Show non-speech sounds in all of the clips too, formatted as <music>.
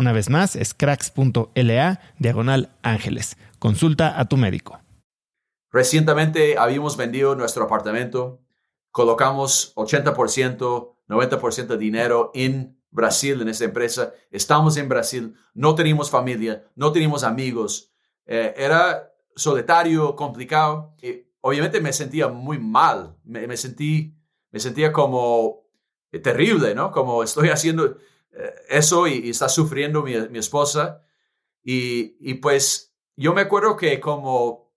Una vez más, es cracks.la diagonal ángeles. Consulta a tu médico. Recientemente habíamos vendido nuestro apartamento, colocamos 80%, 90% de dinero en Brasil, en esta empresa. Estamos en Brasil, no teníamos familia, no teníamos amigos. Eh, era solitario, complicado. Y obviamente me sentía muy mal, me, sentí, me sentía como eh, terrible, ¿no? Como estoy haciendo, eso y, está sufriendo mi, mi esposa. Y, y, pues yo me acuerdo que como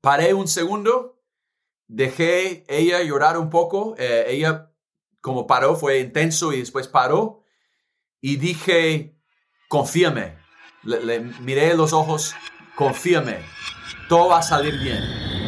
paré un segundo, dejé ella llorar un poco, eh, ella como paró, fue intenso y después paró y dije, confíame, le, le miré los ojos, confíame, todo va a salir bien.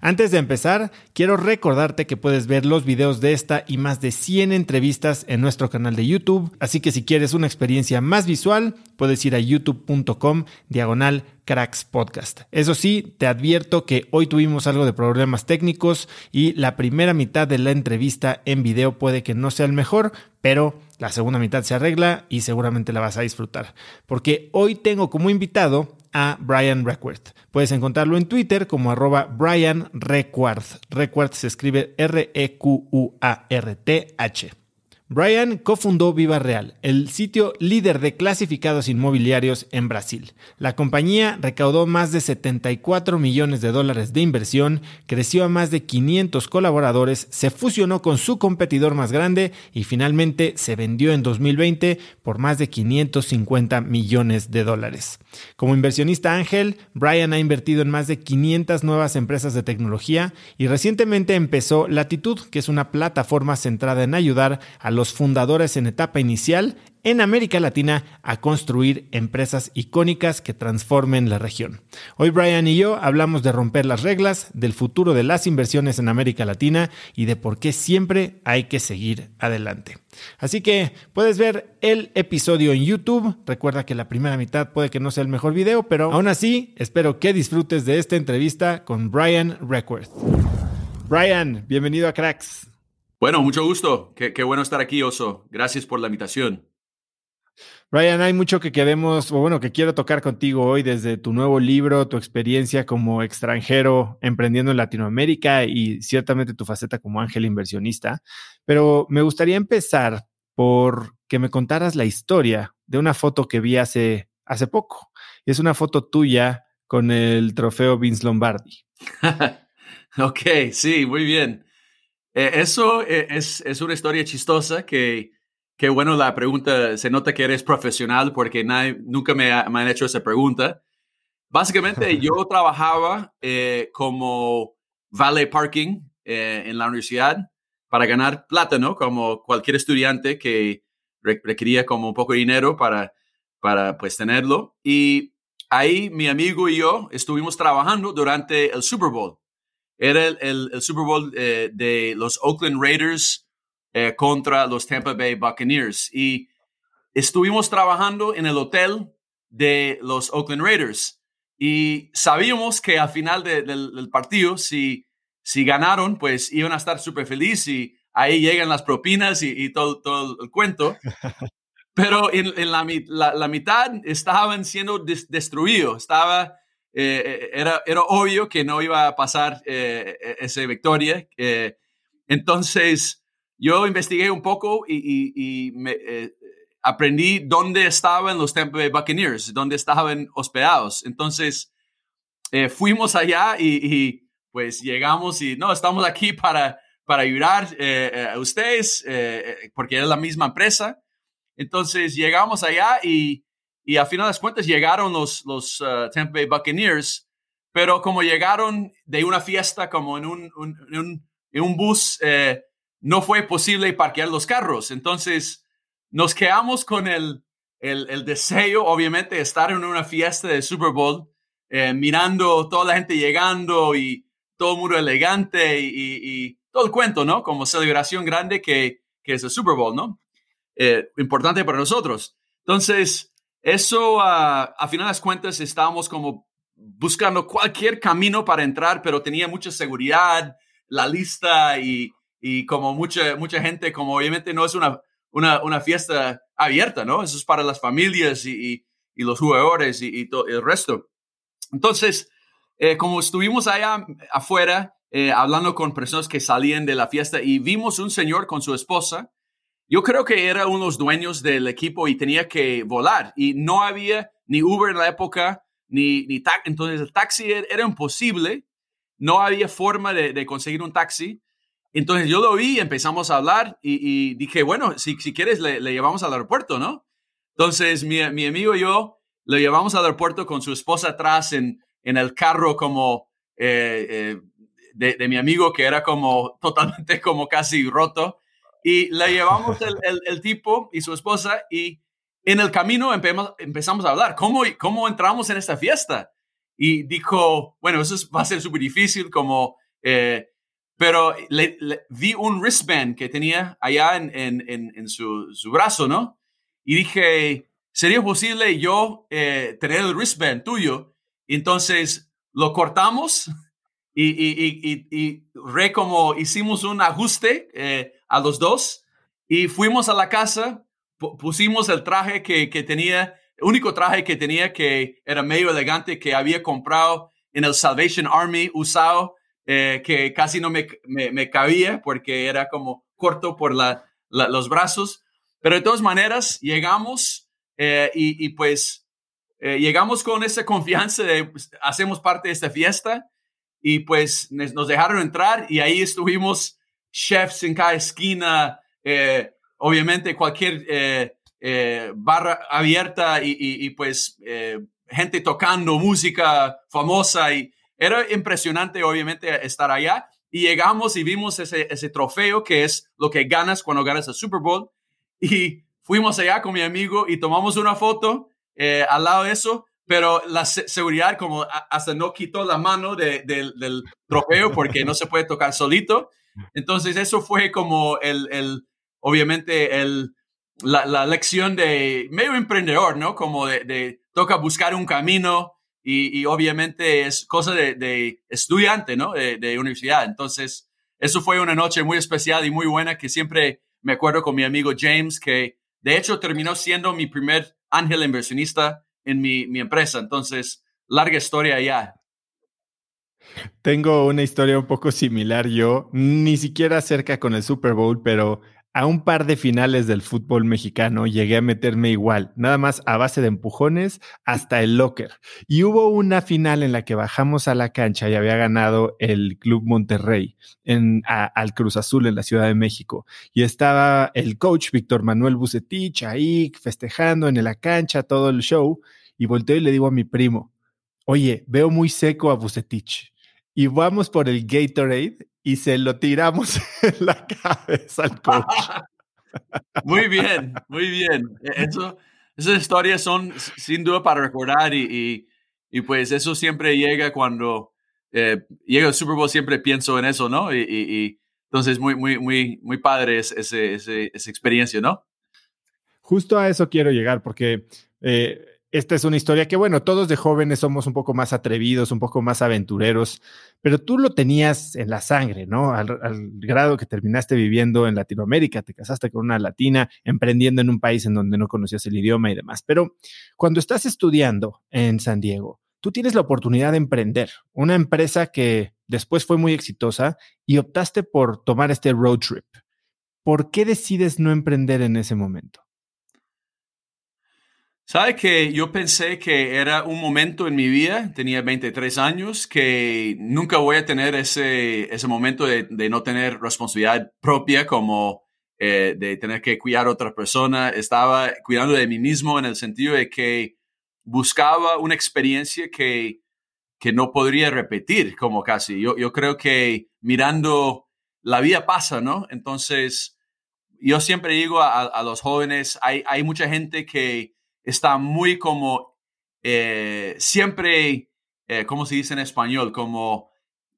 Antes de empezar, quiero recordarte que puedes ver los videos de esta y más de 100 entrevistas en nuestro canal de YouTube, así que si quieres una experiencia más visual, puedes ir a youtube.com diagonal. Eso sí, te advierto que hoy tuvimos algo de problemas técnicos y la primera mitad de la entrevista en video puede que no sea el mejor, pero la segunda mitad se arregla y seguramente la vas a disfrutar. Porque hoy tengo como invitado a Brian Requarth. Puedes encontrarlo en Twitter como arroba Brian. Requarth se escribe R-E-Q-U-A-R-T-H. Brian cofundó Viva Real, el sitio líder de clasificados inmobiliarios en Brasil. La compañía recaudó más de 74 millones de dólares de inversión, creció a más de 500 colaboradores, se fusionó con su competidor más grande y finalmente se vendió en 2020 por más de 550 millones de dólares. Como inversionista ángel, Brian ha invertido en más de 500 nuevas empresas de tecnología y recientemente empezó Latitud, que es una plataforma centrada en ayudar a los fundadores en etapa inicial en América Latina a construir empresas icónicas que transformen la región. Hoy Brian y yo hablamos de romper las reglas, del futuro de las inversiones en América Latina y de por qué siempre hay que seguir adelante. Así que puedes ver el episodio en YouTube. Recuerda que la primera mitad puede que no sea el mejor video, pero aún así espero que disfrutes de esta entrevista con Brian Reckworth. Brian, bienvenido a Cracks. Bueno, mucho gusto. Qué, qué bueno estar aquí, Oso. Gracias por la invitación. Brian, hay mucho que queremos, o bueno, que quiero tocar contigo hoy desde tu nuevo libro, tu experiencia como extranjero emprendiendo en Latinoamérica y ciertamente tu faceta como ángel inversionista. Pero me gustaría empezar por que me contaras la historia de una foto que vi hace, hace poco. Es una foto tuya con el trofeo Vince Lombardi. <laughs> ok, sí, muy bien. Eh, eso eh, es, es, una historia chistosa que Qué bueno la pregunta. Se nota que eres profesional porque nadie, nunca me, han hecho esa pregunta. Básicamente, yo <laughs> trabajaba eh, como valet parking eh, en la universidad para ganar plata, ¿no? Como cualquier estudiante que requería como un poco de dinero para, para pues tenerlo. Y ahí mi amigo y yo estuvimos trabajando durante el Super Bowl. Era el, el, Super Bowl eh, de los Oakland Raiders eh, contra los Tampa Bay Buccaneers. Y estuvimos trabajando en el hotel de los Oakland Raiders y sabíamos que al final del partido, si, si ganaron, pues iban a estar súper felices y ahí llegan las propinas y, todo, todo, el cuento. <laughs> Pero en, la, la, mitad estaban siendo destruidos. Estaba, eh, eh, era, era obvio que no iba a pasar eh, esa victoria. entonces, yo investigué un poco y, me, eh, aprendí dónde estaban los Tampa Bay Buccaneers, dónde estaban hospedados. Entonces, eh, fuimos allá y, pues llegamos y no, estamos aquí para, para ayudar eh, a ustedes, porque era la misma empresa. Entonces, llegamos allá y, y a final de cuentas llegaron los, los uh, Tampa Bay Buccaneers, pero como llegaron de una fiesta, como en un, en un, en un bus, no fue posible parquear los carros. Entonces, nos quedamos con el, el, deseo, obviamente, de estar en una fiesta de Super Bowl, eh, mirando toda la gente llegando y todo el mundo elegante y, todo el cuento, ¿no? Como celebración grande que, que es el Super Bowl, ¿no? Eh, importante para nosotros. Entonces, eso, a final de cuentas, estábamos como buscando cualquier camino para entrar, pero tenía mucha seguridad, la lista y, y como mucha, mucha gente, como obviamente no es una, una, una fiesta abierta, ¿no? Eso es para las familias y, y, los jugadores y, y todo el resto. Entonces, eh, como estuvimos allá afuera eh, hablando con personas que salían de la fiesta y vimos un señor con su esposa, yo creo que era uno de los dueños del equipo y tenía que volar y no había ni Uber en la época, ni, ni taxi. Entonces el taxi era imposible, no había forma de, conseguir un taxi. Entonces yo lo vi, empezamos a hablar y, dije, bueno, si, si quieres le, llevamos al aeropuerto, ¿no? Entonces mi, mi, amigo y yo le llevamos al aeropuerto con su esposa atrás en, en el carro como eh, eh, de, de, mi amigo que era como <laughs> totalmente como casi roto. Y le llevamos el, el, tipo y su esposa y en el camino empezamos a hablar, ¿cómo, ¿cómo entramos en esta fiesta? Y dijo, bueno, eso va a ser súper difícil, como... Eh, pero le, vi un wristband que tenía allá en, en, en, su, su, brazo, ¿no? Y dije, ¿sería posible yo eh, tener el wristband tuyo? Entonces lo cortamos y, y, y, y re como hicimos un ajuste eh, a los dos y fuimos a la casa, pusimos el traje que, que tenía, único traje que tenía que era medio elegante que había comprado en el Salvation Army usado eh, que casi no me, me, cabía porque era como corto por la, los brazos. Pero de todas maneras, llegamos eh, y, y, pues eh, llegamos con esa confianza de pues, hacemos parte de esta fiesta y pues nos dejaron entrar y ahí estuvimos chefs en cada esquina, obviamente cualquier barra abierta y, y, y pues gente tocando música famosa y era impresionante, obviamente, estar allá. Y llegamos y vimos ese, ese trofeo que es lo que ganas cuando ganas el Super Bowl. Y fuimos allá con mi amigo y tomamos una foto eh, al lado de eso, pero la seguridad como hasta no quitó la mano de, del trofeo porque no se puede tocar solito. Entonces eso fue como el, el obviamente, el, la, la, lección de medio emprendedor, ¿no? Como de, de toca buscar un camino y, obviamente es cosa de, estudiante, ¿no? De, universidad. Entonces, eso fue una noche muy especial y muy buena que siempre me acuerdo con mi amigo James, que de hecho terminó siendo mi primer ángel inversionista en mi, mi empresa. Entonces, larga historia ya. Tengo una historia un poco similar yo, ni siquiera cerca con el Super Bowl, pero a un par de finales del fútbol mexicano llegué a meterme igual, nada más a base de empujones hasta el locker. Y hubo una final en la que bajamos a la cancha y había ganado el Club Monterrey al Cruz Azul en la Ciudad de México. Y estaba el coach Víctor Manuel Bucetich ahí festejando en la cancha todo el show. Y volteo y le digo a mi primo, oye, veo muy seco a Bucetich. Y vamos por el Gatorade y se lo tiramos <laughs> en la cabeza al coach. <laughs> muy bien, muy bien. E, eso, esas historias son sin duda para recordar y, y, pues eso siempre llega cuando eh, llega el Super Bowl, siempre pienso en eso, ¿no? Y, y entonces muy, muy, muy, muy padre es, ese, esa experiencia, ¿no? Justo a eso quiero llegar porque... Eh, esta es una historia que, bueno, todos de jóvenes somos un poco más atrevidos, un poco más aventureros, pero tú lo tenías en la sangre, ¿no? Al, grado que terminaste viviendo en Latinoamérica, te casaste con una latina, emprendiendo en un país en donde no conocías el idioma y demás. Pero cuando estás estudiando en San Diego, tú tienes la oportunidad de emprender, una empresa que después fue muy exitosa y optaste por tomar este road trip. ¿Por qué decides no emprender en ese momento? Sabe que yo pensé que era un momento en mi vida, tenía 23 años, que nunca voy a tener ese, ese momento de, de no tener responsabilidad propia como eh, de tener que cuidar a otra persona. Estaba cuidando de mí mismo en el sentido de que buscaba una experiencia que, que no podría repetir como casi. Yo, yo creo que mirando la vida pasa, ¿no? Entonces, yo siempre digo a, a los jóvenes, hay, hay mucha gente que está muy como eh, siempre, eh, ¿cómo se dice en español? Como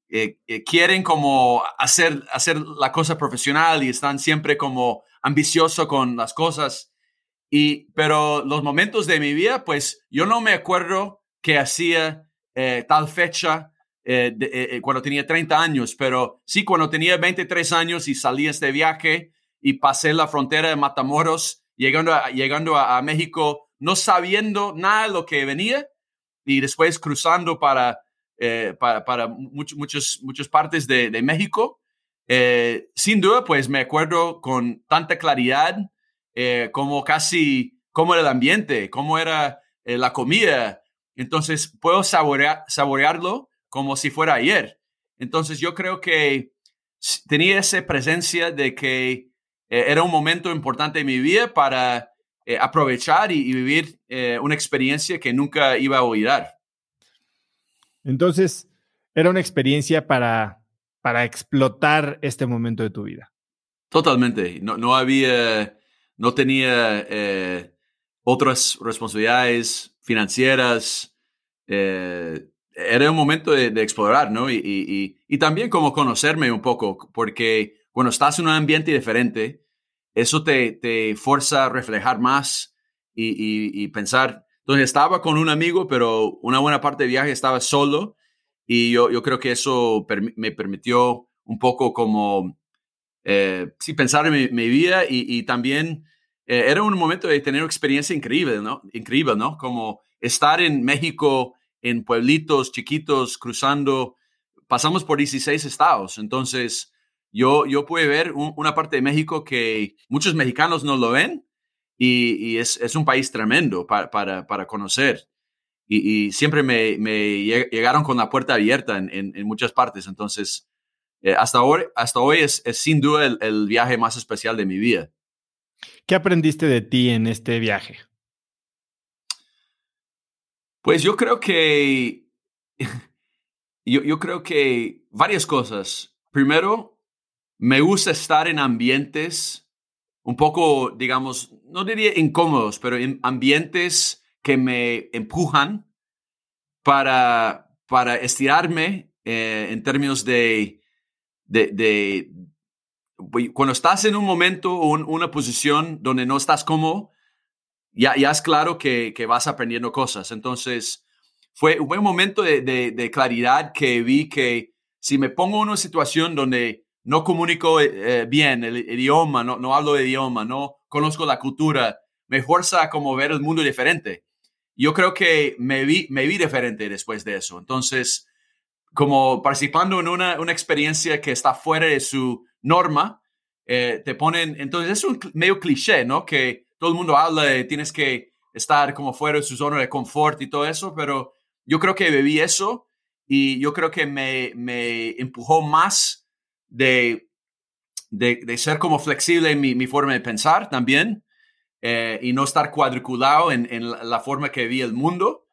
eh, quieren como hacer, hacer la cosa profesional y están siempre como ambicioso con las cosas. Y, pero los momentos de mi vida, pues yo no me acuerdo que hacía tal fecha cuando tenía 30 años, pero sí cuando tenía 23 años y salí este viaje y pasé la frontera de Matamoros, llegando llegando a México no sabiendo nada de lo que venía y después cruzando para, eh, para, muchas partes de, México. Eh, sin duda, pues me acuerdo con tanta claridad eh, como casi cómo era el ambiente, cómo era la comida. Entonces puedo saborear, saborearlo como si fuera ayer. Entonces yo creo que tenía esa presencia de que era un momento importante en mi vida para eh, aprovechar y, vivir eh, una experiencia que nunca iba a olvidar. Entonces, era una experiencia para, para explotar este momento de tu vida. Totalmente. No, no había, no tenía eh, otras responsabilidades financieras. era un momento de, explorar, ¿no? Y, y, también como conocerme un poco, porque cuando estás en un ambiente diferente, eso te, te fuerza a reflejar más y, pensar. Entonces estaba con un amigo, pero una buena parte del viaje estaba solo y yo, yo creo que eso me permitió un poco como, eh, sí, pensar en mi, vida y, también eh, era un momento de tener una experiencia increíble, ¿no? Increíble, ¿no? Como estar en México, en pueblitos chiquitos, cruzando, pasamos por 16 estados, entonces yo, yo pude ver una parte de México que muchos mexicanos no lo ven y, es, es, un país tremendo para, para, para conocer. Y, y siempre me, me, llegaron con la puerta abierta en, en, muchas partes. Entonces, eh, hasta, hoy, hasta hoy es, es sin duda el, el, viaje más especial de mi vida. ¿Qué aprendiste de ti en este viaje? Pues yo creo que, <laughs> yo, yo creo que varias cosas. Primero, me gusta estar en ambientes un poco, digamos, no diría incómodos, pero en ambientes que me empujan para, para estirarme eh, en términos de, de, cuando estás en un momento o una posición donde no estás cómodo, ya, ya es claro que, que vas aprendiendo cosas. Entonces, fue, un momento de, de, claridad que vi que si me pongo en una situación donde no comunico eh, bien el, idioma, no, no hablo de idioma, no conozco la cultura, me fuerza como ver el mundo diferente. Yo creo que me vi, me vi diferente después de eso. Entonces, como participando en una, una experiencia que está fuera de su norma, eh, te ponen, entonces es un medio cliché, ¿no? Que todo el mundo habla de tienes que estar como fuera de su zona de confort y todo eso, pero yo creo que viví eso y yo creo que me, me empujó más de, de, de, ser como flexible en mi, forma de pensar también eh, y no estar cuadriculado en, en, la forma que vi el mundo.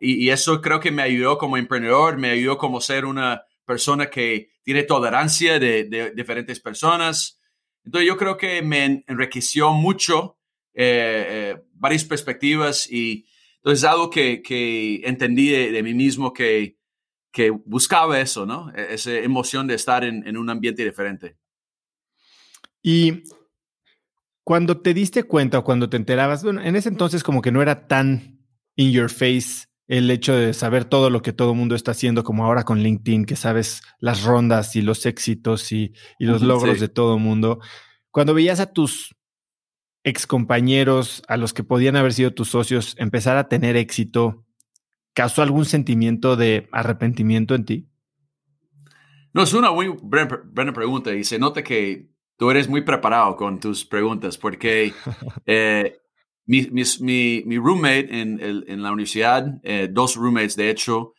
Y, eso creo que me ayudó como emprendedor, me ayudó como ser una persona que tiene tolerancia de, de diferentes personas. Entonces yo creo que me enriqueció mucho eh, eh, varias perspectivas y entonces algo que, que entendí de, mí mismo que, que buscaba eso, ¿no? E-, esa emoción de estar en, en un ambiente diferente. Y cuando te diste cuenta o cuando te enterabas, bueno, en ese entonces como que no era tan in your face el hecho de saber todo lo que todo el mundo está haciendo, como ahora con LinkedIn, que sabes las rondas y los éxitos y, y los logros de todo el mundo. Cuando veías a tus excompañeros, a los que podían haber sido tus socios, empezar a tener éxito, ¿causó algún sentimiento de arrepentimiento en ti? No, es una muy buena pregunta y se nota que tú eres muy preparado con tus preguntas porque <laughs> eh, mi, mi, mi, roommate en, en la universidad, eh, dos roommates de hecho,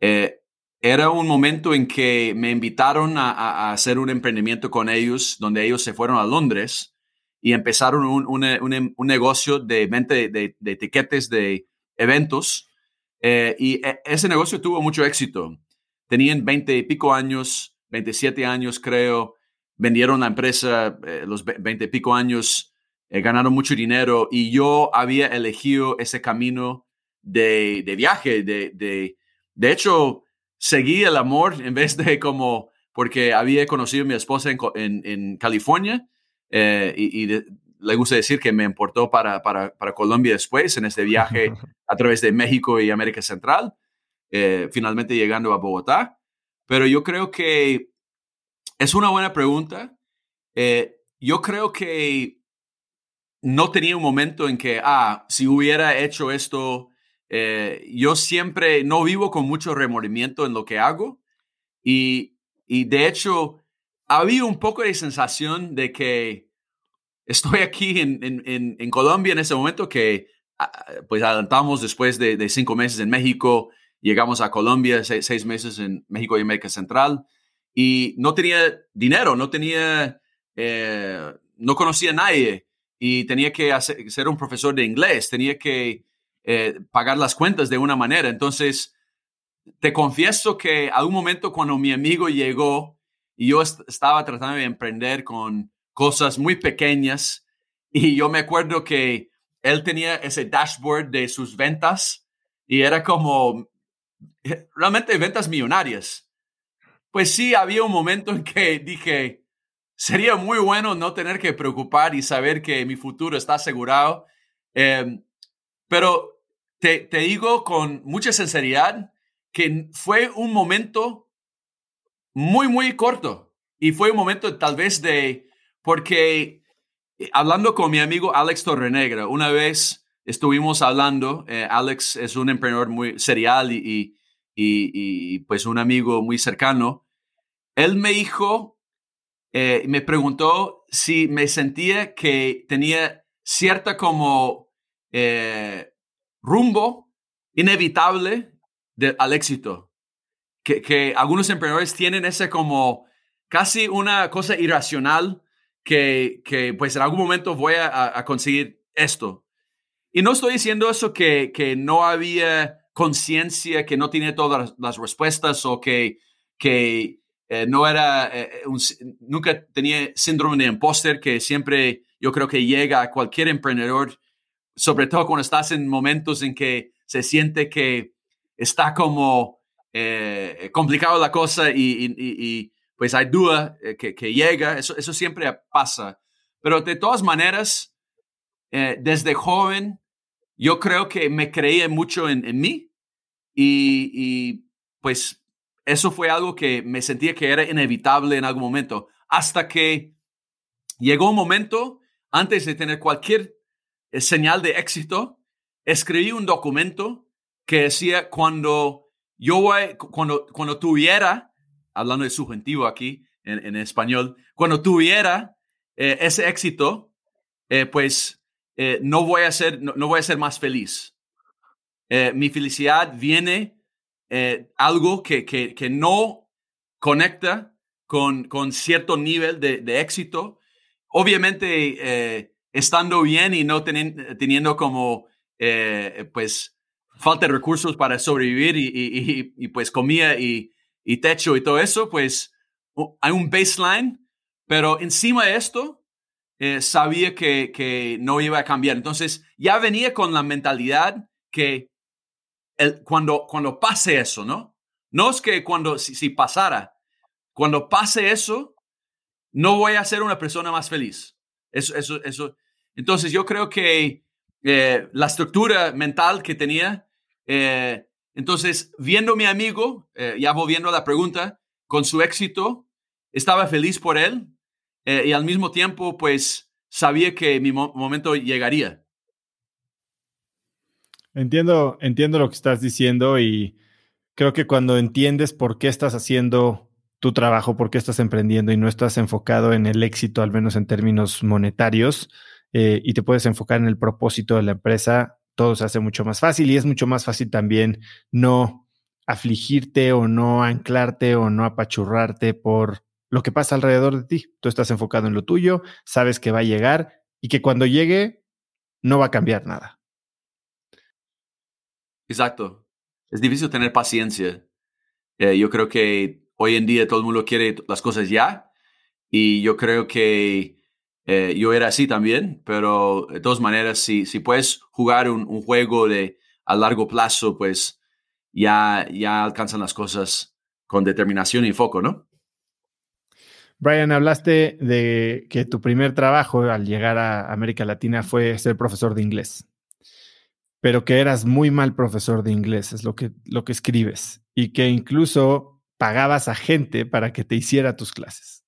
eh, era un momento en que me invitaron a, a, hacer un emprendimiento con ellos, donde ellos se fueron a Londres y empezaron un, un, un negocio de venta de, de, de, etiquetes de eventos. Eh, y e, ese negocio tuvo mucho éxito. Tenían 20 y pico años, 27 años creo, vendieron la empresa eh, los 20 y pico años, eh, ganaron mucho dinero y yo había elegido ese camino de, de viaje. De, de, de hecho, seguí el amor en vez de como, porque había conocido a mi esposa en, en, en California eh, y, le gusta decir que me importó para, para, para, Colombia después en este viaje a través de México y América Central, eh, finalmente llegando a Bogotá. Pero yo creo que es una buena pregunta. Eh, yo creo que no tenía un momento en que, ah, si hubiera hecho esto, yo siempre no vivo con mucho remordimiento en lo que hago. Y, y de hecho, había un poco de sensación de que estoy aquí en, en, en Colombia en ese momento que ah, pues adelantamos después de, de, cinco meses en México, llegamos a Colombia, seis, meses en México y América Central, y no tenía dinero, no tenía, eh, no conocía a nadie, y tenía que ser un profesor de inglés, tenía que eh, pagar las cuentas de una manera. Entonces, te confieso que a un momento cuando mi amigo llegó, y yo estaba tratando de emprender con cosas muy pequeñas y yo me acuerdo que él tenía ese dashboard de sus ventas y era como realmente ventas millonarias. Pues sí, había un momento en que dije, sería muy bueno no tener que preocupar y saber que mi futuro está asegurado. Em, pero te, te digo con mucha sinceridad que fue un momento muy, muy corto. Y fue un momento tal vez de, porque eh, hablando con mi amigo Alex Torrenegra, una vez estuvimos hablando, eh, Alex es un emprendedor muy serial y, y, y, pues un amigo muy cercano. Él me dijo, eh, me preguntó si me sentía que tenía cierta como rumbo inevitable de, al éxito que, algunos emprendedores tienen ese como casi una cosa irracional que, que pues en algún momento voy a, conseguir esto. Y no estoy diciendo eso que, que no había conciencia, que no tiene todas las respuestas o que, que eh, no era, eh, nunca tenía síndrome de imposter que siempre yo creo que llega a cualquier emprendedor, sobre todo cuando estás en momentos en que se siente que está como eh, complicado la cosa y, pues hay duda eh, que, llega, eso, siempre pasa. Pero de todas maneras, eh, desde joven, yo creo que me creía mucho en, mí y, pues eso fue algo que me sentía que era inevitable en algún momento, hasta que llegó un momento, antes de tener cualquier eh, señal de éxito, escribí un documento que decía cuando yo voy, cuando, cuando tuviera, hablando de subjuntivo aquí en, español, cuando tuviera eh, ese éxito, eh, pues no, voy a ser, no, voy a ser más feliz. mi felicidad viene eh, algo que, que, que, no conecta con, con cierto nivel de, éxito. Obviamente, eh, estando bien y no teniendo como, eh, pues, falta de recursos para sobrevivir y, y, y, pues comida y, y, techo y todo eso, pues hay un baseline, pero encima de esto, sabía que, que no iba a cambiar. Entonces, ya venía con la mentalidad que cuando, cuando pase eso, ¿no? No es que cuando, si, pasara, cuando pase eso, no voy a ser una persona más feliz. Eso, eso, eso. Entonces yo creo que eh, la estructura mental que tenía, eh, entonces viendo a mi amigo, eh, ya volviendo a la pregunta, con su éxito, estaba feliz por él y al mismo tiempo, pues sabía que mi momento llegaría. Entiendo, entiendo lo que estás diciendo y creo que cuando entiendes por qué estás haciendo tu trabajo, por qué estás emprendiendo y no estás enfocado en el éxito, al menos en términos monetarios, eh, y te puedes enfocar en el propósito de la empresa, todo se hace mucho más fácil y es mucho más fácil también no afligirte o no anclarte o no apachurrarte por lo que pasa alrededor de ti. Tú estás enfocado en lo tuyo, sabes que va a llegar y que cuando llegue no va a cambiar nada. Exacto. Es difícil tener paciencia. Eh, yo creo que hoy en día todo el mundo quiere las cosas ya y yo creo que eh, yo era así también, pero de todas maneras, si, si puedes jugar un, juego de a largo plazo, pues ya, ya alcanzan las cosas con determinación y foco, ¿no? Brian, hablaste de que tu primer trabajo al llegar a América Latina fue ser profesor de inglés pero que eras muy mal profesor de inglés, es lo que, lo que escribes, y que incluso pagabas a gente para que te hiciera tus clases.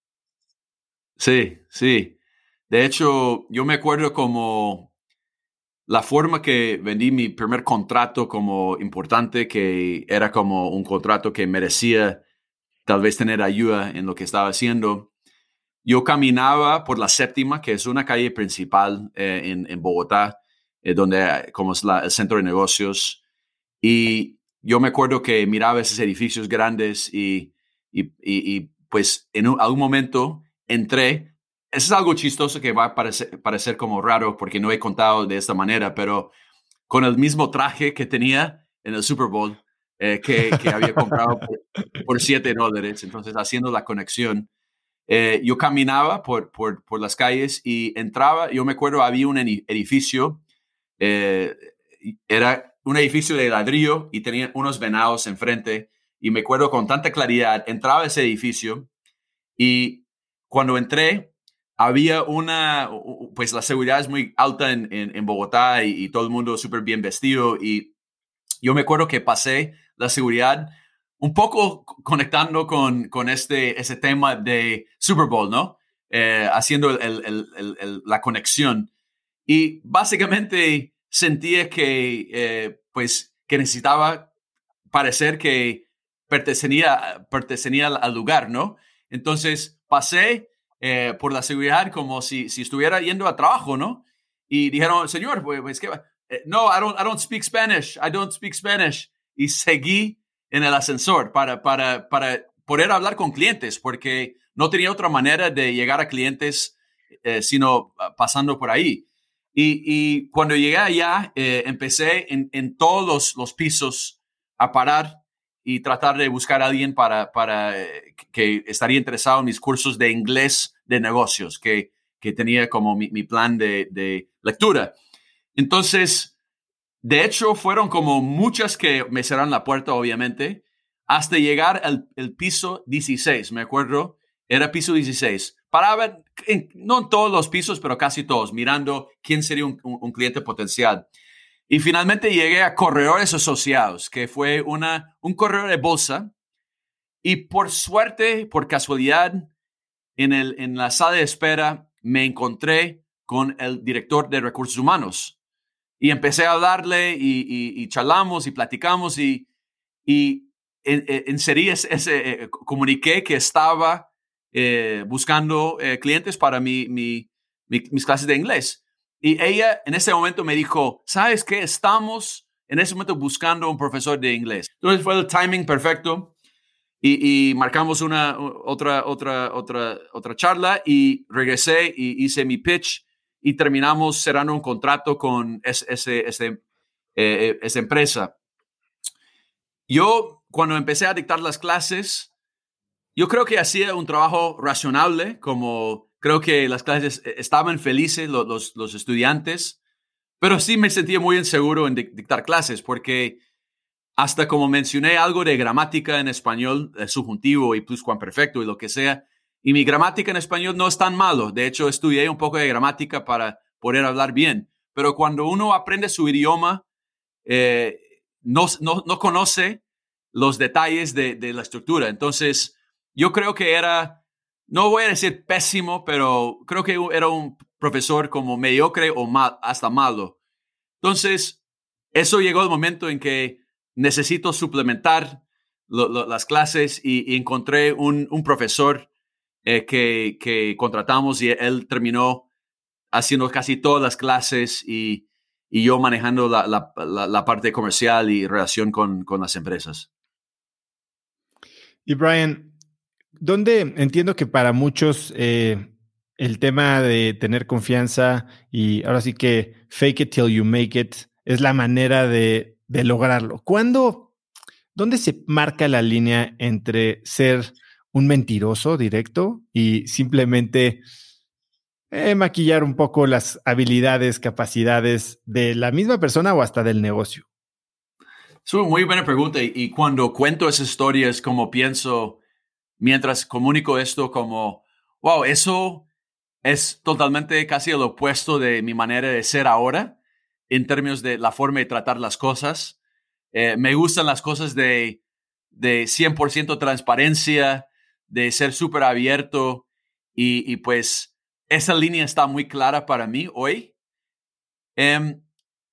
Sí, sí. De hecho, yo me acuerdo como la forma que vendí mi primer contrato como importante, que era como un contrato que merecía tal vez tener ayuda en lo que estaba haciendo. Yo caminaba por la séptima, que es una calle principal eh, en, en Bogotá, eh, donde como es el centro de negocios. Y yo me acuerdo que miraba esos edificios grandes y, y, y, pues en algún momento entré. Es algo chistoso que va a parecer, como raro porque no he contado de esta manera, pero con el mismo traje que tenía en el Super Bowl eh, que, había comprado por, 7 dólares. Entonces, haciendo la conexión, eh, yo caminaba por, por, por, las calles y entraba, yo me acuerdo, había un edificio eh, era un edificio de ladrillo y tenía unos venados enfrente. Y me acuerdo con tanta claridad, entraba ese edificio y cuando entré, había una, pues la seguridad es muy alta en, en, Bogotá y, todo el mundo súper bien vestido. Y yo me acuerdo que pasé la seguridad un poco conectando con, con este, ese tema de Super Bowl, ¿no? Eh, haciendo el, el, la conexión. Y básicamente sentía que, eh, pues, que necesitaba parecer que pertenecía, pertenecía al lugar, ¿no? Entonces pasé eh, por la seguridad como si, si estuviera yendo a trabajo, ¿no? Y dijeron, señor, pues, pues eh, no, I don't, I don't speak Spanish, I don't speak Spanish. Y seguí en el ascensor para, para, para poder hablar con clientes, porque no tenía otra manera de llegar a clientes sino ah, pasando por ahí. Y, cuando llegué allá, eh, empecé en, todos los, pisos a parar y tratar de buscar a alguien para, para eh, que estaría interesado en mis cursos de inglés de negocios, que, que tenía como mi, plan de, lectura. Entonces, de hecho, fueron como muchas que me cerraron la puerta, obviamente, hasta llegar al el piso 16. Me acuerdo, era piso 16 paraba, no en todos los pisos, pero casi todos, mirando quién sería un, cliente potencial. Y finalmente llegué a Corredores Asociados, que fue una, un corredor de bolsa Y por suerte, por casualidad, en, el, en la sala de espera me encontré con el director de recursos humanos. Y empecé a hablarle y, y, charlamos y platicamos y, y en, en serio ese, eh, comuniqué que estaba eh, buscando eh, clientes para mi, mi, mis clases de inglés. Y ella en ese momento me dijo, ¿sabes qué? Estamos en ese momento buscando un profesor de inglés. Entonces fue el timing perfecto y, marcamos una otra, otra, otra, otra charla y regresé y hice mi pitch y terminamos cerrando un contrato con ese, ese, eh, eh, esa empresa. Yo, cuando empecé a dictar las clases, yo creo que hacía un trabajo razonable, como creo que las clases eh, estaban felices los, los, estudiantes, pero sí me sentía muy inseguro en dictar clases porque hasta como mencioné algo de gramática en español, subjuntivo y pluscuamperfecto y lo que sea. Y mi gramática en español no es tan malo. De hecho, estudié un poco de gramática para poder hablar bien. Pero cuando uno aprende su idioma, eh, no, no, no, conoce los detalles de, de, la estructura. Entonces, yo creo que era, no voy a decir pésimo, pero creo que era un profesor como mediocre o mal, hasta malo. Entonces, eso llegó el momento en que necesito suplementar las clases y, encontré un, profesor eh, que, contratamos y él terminó haciendo casi todas las clases y, yo manejando la, parte comercial y relación con, las empresas. Y Brian, ¿dónde entiendo que para muchos eh, el tema de tener confianza y ahora sí que fake it till you make it es la manera de de lograrlo. ¿Cuándo, dónde se marca la línea entre ser un mentiroso directo y simplemente eh, maquillar un poco las habilidades, capacidades de la misma persona o hasta del negocio? Es una muy buena pregunta y cuando cuento esas historias como pienso, mientras comunico esto como, wow, eso es totalmente casi el opuesto de mi manera de ser ahora en términos de la forma de tratar las cosas. Eh, me gustan las cosas de, de 100% transparencia, de ser súper abierto y, pues esa línea está muy clara para mí hoy. Em,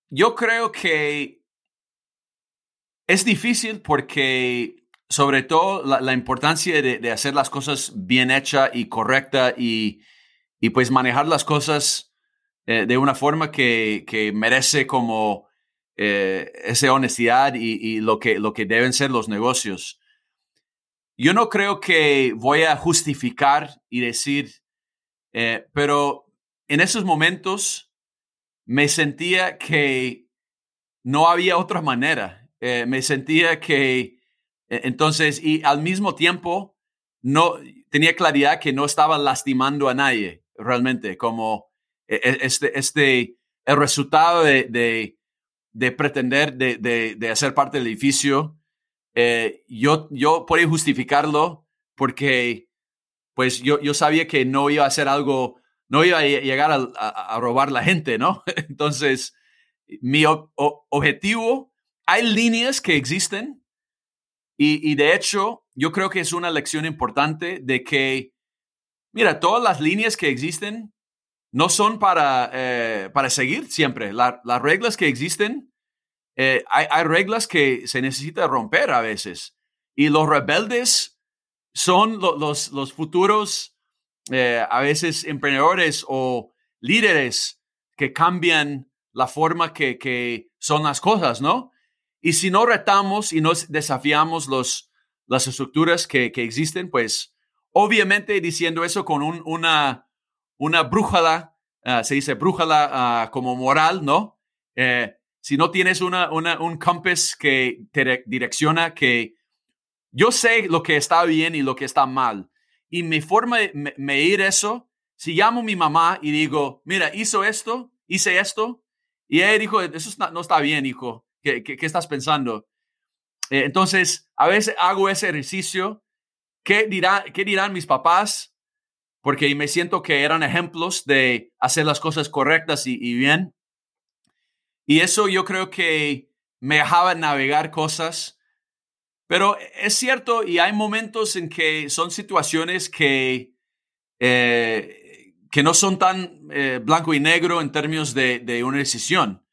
yo creo que es difícil porque sobre todo la, importancia de, hacer las cosas bien hecha y correcta y, y pues manejar las cosas eh, de una forma que, que merece como eh, esa honestidad y, lo, que, lo que deben ser los negocios. Yo no creo que voy a justificar y decir, eh, pero en esos momentos me sentía que no había otra manera. me sentía que entonces, y al mismo tiempo, no tenía claridad que no estaba lastimando a nadie realmente, como e, e, este, este, el resultado de, de, pretender de, de, hacer parte del edificio, eh, yo, yo podía justificarlo porque pues yo, yo sabía que no iba a hacer algo, no iba a llegar a, a, robar la gente, ¿no? <laughs> Entonces, mi objetivo, hay líneas que existen y, de hecho, yo creo que es una lección importante de que, mira, todas las líneas que existen no son para, eh, para seguir siempre. las reglas que existen, eh, hay, reglas que se necesita romper a veces. Y los rebeldes son los, los futuros, eh, a veces, emprendedores o líderes que cambian la forma que, que, son las cosas, ¿no? Y si no retamos y no desafiamos los, las estructuras que, que existen, pues obviamente diciendo eso con un, una, una brújula, ah, se dice brújula ah, como moral, ¿no? Eh, si no tienes una, un compass que te direcciona, que yo sé lo que está bien y lo que está mal. Y mi forma de medir eso, si llamo a mi mamá y digo, mira, hizo esto, hice esto, y ella dijo, eso no está bien, hijo, ¿qué, qué, estás pensando? Eh, entonces, a veces hago ese ejercicio. ¿Qué, dirá, ¿Qué dirán mis papás? porque me siento que eran ejemplos de hacer las cosas correctas y, bien. Y eso yo creo que me dejaba navegar cosas Pero es cierto y hay momentos en que son situaciones que, eh, que no son tan eh, blanco y negro en términos de, de una decisión.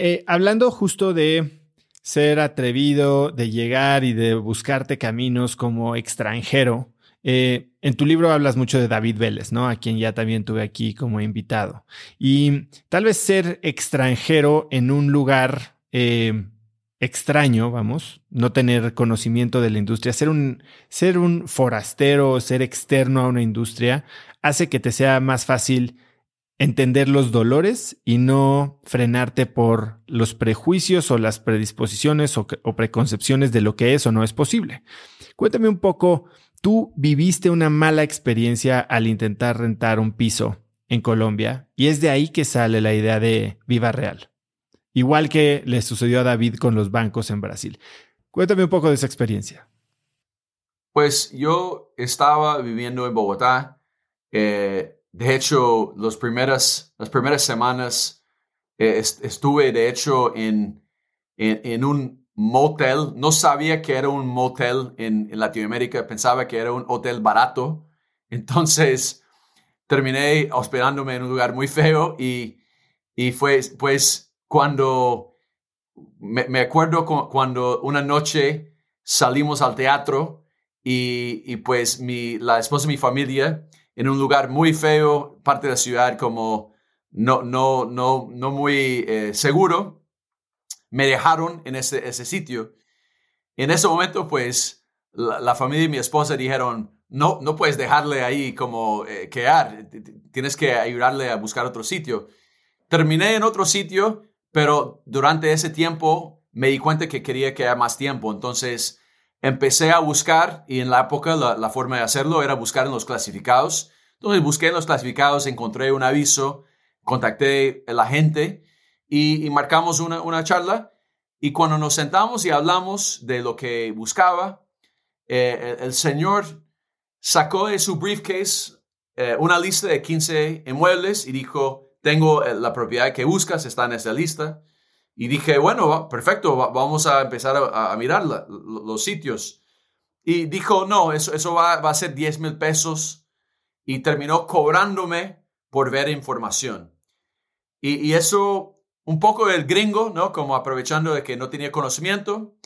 Eh, hablando justo de ser atrevido, de llegar y de buscarte caminos como extranjero, eh, en tu libro hablas mucho de David Vélez, ¿no? A quien ya también tuve aquí como invitado. Y tal vez ser extranjero en un lugar eh, extraño, vamos, no tener conocimiento de la industria, ser un, ser un forastero, ser externo a una industria, hace que te sea más fácil entender los dolores y no frenarte por los prejuicios o las predisposiciones o, preconcepciones de lo que es o no es posible. Cuéntame un poco tú viviste una mala experiencia al intentar rentar un piso en Colombia y es de ahí que sale la idea de Viva Real. Igual que le sucedió a David con los bancos en Brasil. Cuéntame un poco de esa experiencia. Pues yo estaba viviendo en Bogotá. Eh, de hecho, las primeras, las primeras semanas eh, estuve, de hecho, en, en un motel. No sabía que era un motel en, Latinoamérica, pensaba que era un hotel barato. Entonces terminé hospedándome en un lugar muy feo y, y fue pues cuando me, acuerdo cuando una noche salimos al teatro y, pues mi, la esposa de mi familia en un lugar muy feo, parte de la ciudad como no, no, no, no muy eh, seguro me dejaron en ese, ese sitio. En ese momento, pues, la, familia y mi esposa dijeron, no, no puedes dejarle ahí como eh, quedar, tienes que ayudarle a buscar otro sitio. Terminé en otro sitio, pero durante ese tiempo me di cuenta que quería quedar más tiempo. Entonces empecé a buscar y en la época la, forma de hacerlo era buscar en los clasificados. Entonces busqué en los clasificados, encontré un aviso, contacté a la gente y, marcamos una, una, charla. Y cuando nos sentamos y hablamos de lo que buscaba, eh, el, señor sacó de su briefcase eh, una lista de 15 inmuebles y dijo, tengo eh, la propiedad que buscas, está en esa lista. Y dije, bueno, perfecto, vamos a empezar a, mirar los sitios. Y dijo, no, eso, eso va, a ser 10 mil pesos. Y terminó cobrándome por ver información. Y, y, eso un poco del gringo, ¿no? Como aprovechando de que no tenía conocimiento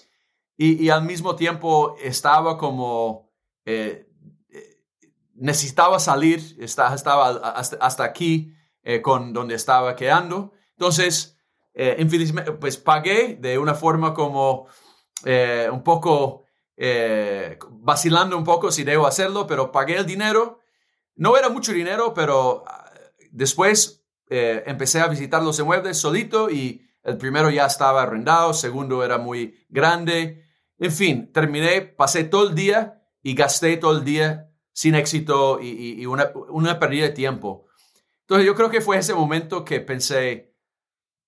y, al mismo tiempo estaba como, eh, eh, necesitaba salir, estaba, estaba hasta, aquí eh, con donde estaba quedando. Entonces, pues pagué de una forma como un poco, vacilando un poco si debo hacerlo, pero pagué el dinero. No era mucho dinero, pero ah, después eh, empecé a visitar los inmuebles solito y el primero ya estaba arrendado, segundo era muy grande. En fin, terminé, pasé todo el día y gasté todo el día sin éxito y, una, una pérdida de tiempo. Entonces yo creo que fue ese momento que pensé,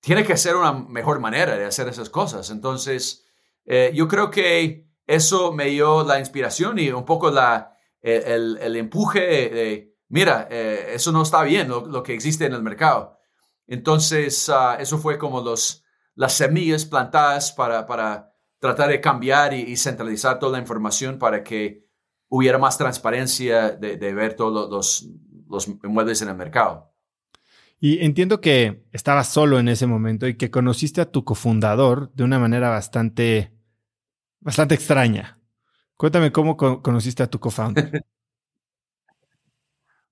tiene que ser una mejor manera de hacer esas cosas. Entonces eh, yo creo que eso me dio la inspiración y un poco la, el, empuje de mira, eh, eso no está bien lo, que existe en el mercado. Entonces, ah, eso fue como los, las semillas plantadas para, para tratar de cambiar y, centralizar toda la información para que hubiera más transparencia de, ver todos los, los inmuebles en el mercado. Y entiendo que estabas solo en ese momento y que conociste a tu cofundador de una manera bastante, bastante extraña. Cuéntame cómo conociste a tu cofounder. <laughs>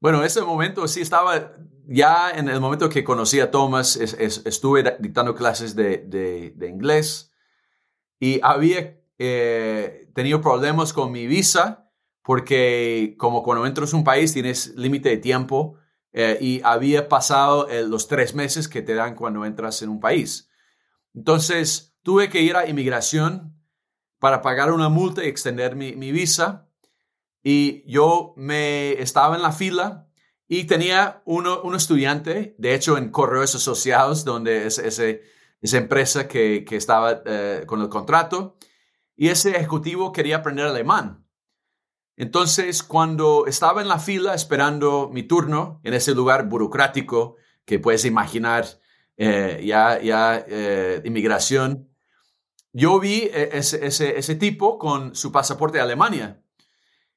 Bueno, en ese momento sí estaba, ya en el momento que conocí a Thomas, estuve dictando clases de, inglés y había eh, tenido problemas con mi visa porque como cuando entras a un país tienes límite de tiempo eh, y había pasado eh, los tres meses que te dan cuando entras en un país. Entonces tuve que ir a inmigración para pagar una multa y extender mi, mi visa y yo me estaba en la fila y tenía uno, un estudiante, de hecho en Correos Asociados, donde es ese, esa empresa que, que estaba eh, con el contrato, y ese ejecutivo quería aprender alemán. Entonces, cuando estaba en la fila esperando mi turno, en ese lugar burocrático que puedes imaginar, eh, ya, ya eh, inmigración, yo vi eh, ese, ese, ese tipo con su pasaporte de Alemania.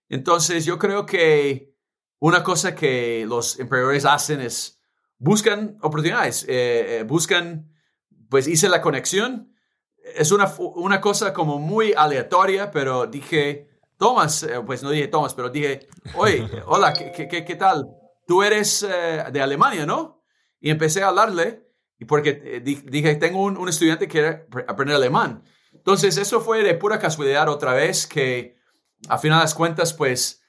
Entonces, yo creo que una cosa que los emprendedores hacen es buscan oportunidades, buscan, pues hice la conexión. Es una, una cosa como muy aleatoria, pero dije, Tomás, pues no dije Tomás, pero dije, oye, hola, ¿qué, qué, qué tal? Tú eres de Alemania, ¿no? Y empecé a hablarle y porque eh, dije, tengo un, estudiante que quiere aprender alemán. Entonces, eso fue de pura casualidad otra vez que a final de cuentas, pues,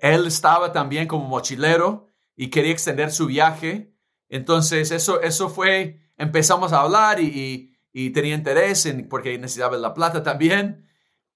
él estaba también como mochilero y quería extender su viaje. Entonces, eso, eso fue, empezamos a hablar y, y, tenía interés en, porque necesitaba la plata también.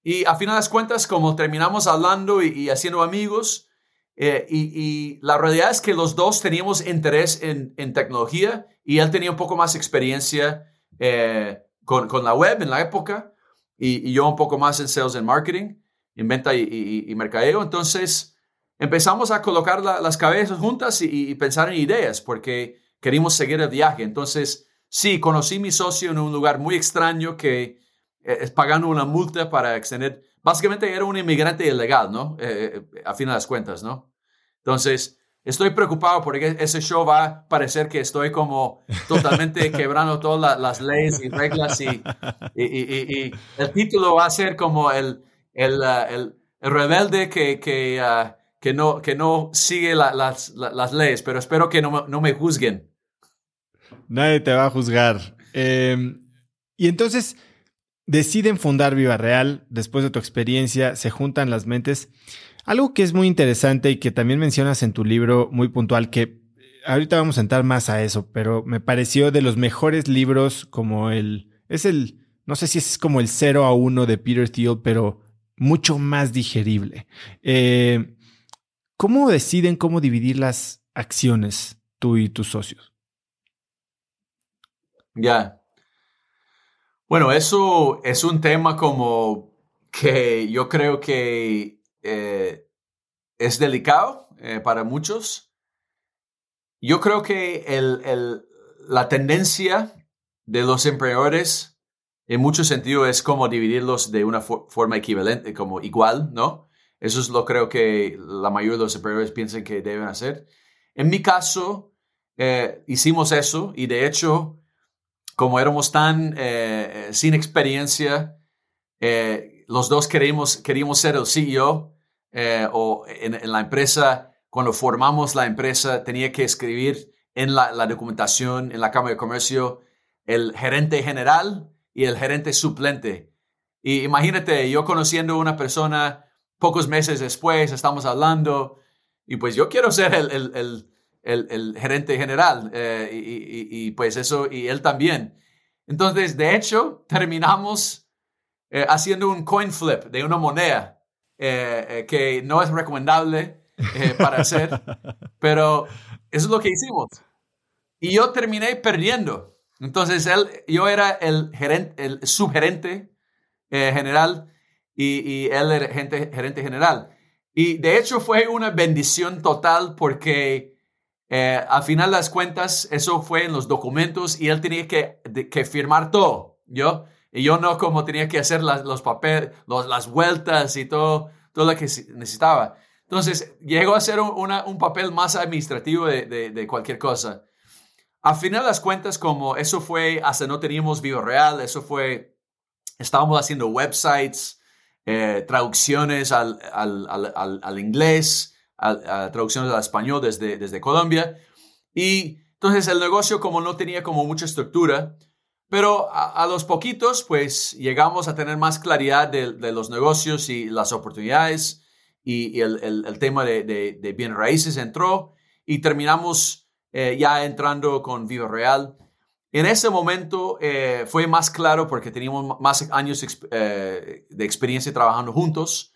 Y a final de cuentas, como terminamos hablando y, haciendo amigos, eh, y, la realidad es que los dos teníamos interés en, tecnología y él tenía un poco más experiencia eh, con, con, la web en la época y, yo un poco más en sales and marketing, en venta y, mercadeo. Entonces empezamos a colocar las cabezas juntas y, pensar en ideas porque queríamos seguir el viaje. Entonces, sí, conocí a mi socio en un lugar muy extraño que es pagando una multa para extender básicamente era un inmigrante ilegal, ¿no? Eh, eh, a fin de las cuentas, ¿no? Entonces, estoy preocupado porque ese show va a parecer que estoy como totalmente <laughs> quebrando todas las leyes y reglas y, y, el título va a ser como el, el, uh, el, rebelde que, que, uh, que, no, que no sigue las, las, leyes, pero espero que no, no, me juzguen. Nadie te va a juzgar. Em, y entonces deciden fundar Viva Real, después de tu experiencia, se juntan las mentes. Algo que es muy interesante y que también mencionas en tu libro muy puntual, que eh, ahorita vamos a entrar más a eso, pero me pareció de los mejores libros como el, es el, no sé si es como el 0 a 1 de Peter Thiel, pero mucho más digerible. Eh, ¿Cómo deciden cómo dividir las acciones tú y tus socios? Ya, bueno, eso es un tema como que yo creo que eh, es delicado eh, para muchos. Yo creo que el, la tendencia de los emprendedores en muchos sentidos es como dividirlos de una forma equivalente, como igual, ¿no? Eso es lo creo que la mayoría de los emprendedores piensan que deben hacer. En mi caso, eh, hicimos eso y de hecho como éramos tan eh, eh, sin experiencia, eh, los dos queríamos, queríamos ser el CEO o en, la empresa, cuando formamos la empresa, tenía que escribir en la, documentación, en la Cámara de Comercio, el gerente general y el gerente suplente. Y imagínate, yo conociendo a una persona pocos meses después, estamos hablando, y pues yo quiero ser el el, gerente general eh, y, pues eso, y él también. Entonces, de hecho, terminamos eh, haciendo un coin flip de una moneda eh, que no es recomendable para hacer, <laughs> pero eso es lo que hicimos. Y yo terminé perdiendo. Entonces, él, yo era el, gerente, el subgerente general y, y él era gerente, gerente general. Y de hecho fue una bendición total porque eh, al final de las cuentas, eso fue en los documentos y él tenía que, que firmar todo, ¿yo? Y yo no como tenía que hacer las, los papeles, las vueltas y todo, todo lo que necesitaba. Entonces, llegó a ser un, un papel más administrativo de, de, cualquier cosa. Al final de las cuentas, como eso fue, hasta no teníamos video real, eso fue, estábamos haciendo websites, eh, traducciones al, al, al, al inglés, a, traducciones al español desde, desde Colombia. Y entonces el negocio como no tenía como mucha estructura, pero a, los poquitos pues llegamos a tener más claridad de, los negocios y las oportunidades y, el, tema de, de, de, bien raíces entró y terminamos eh, ya entrando con Vivo Real. En ese momento eh, fue más claro porque teníamos más años eh, de experiencia trabajando juntos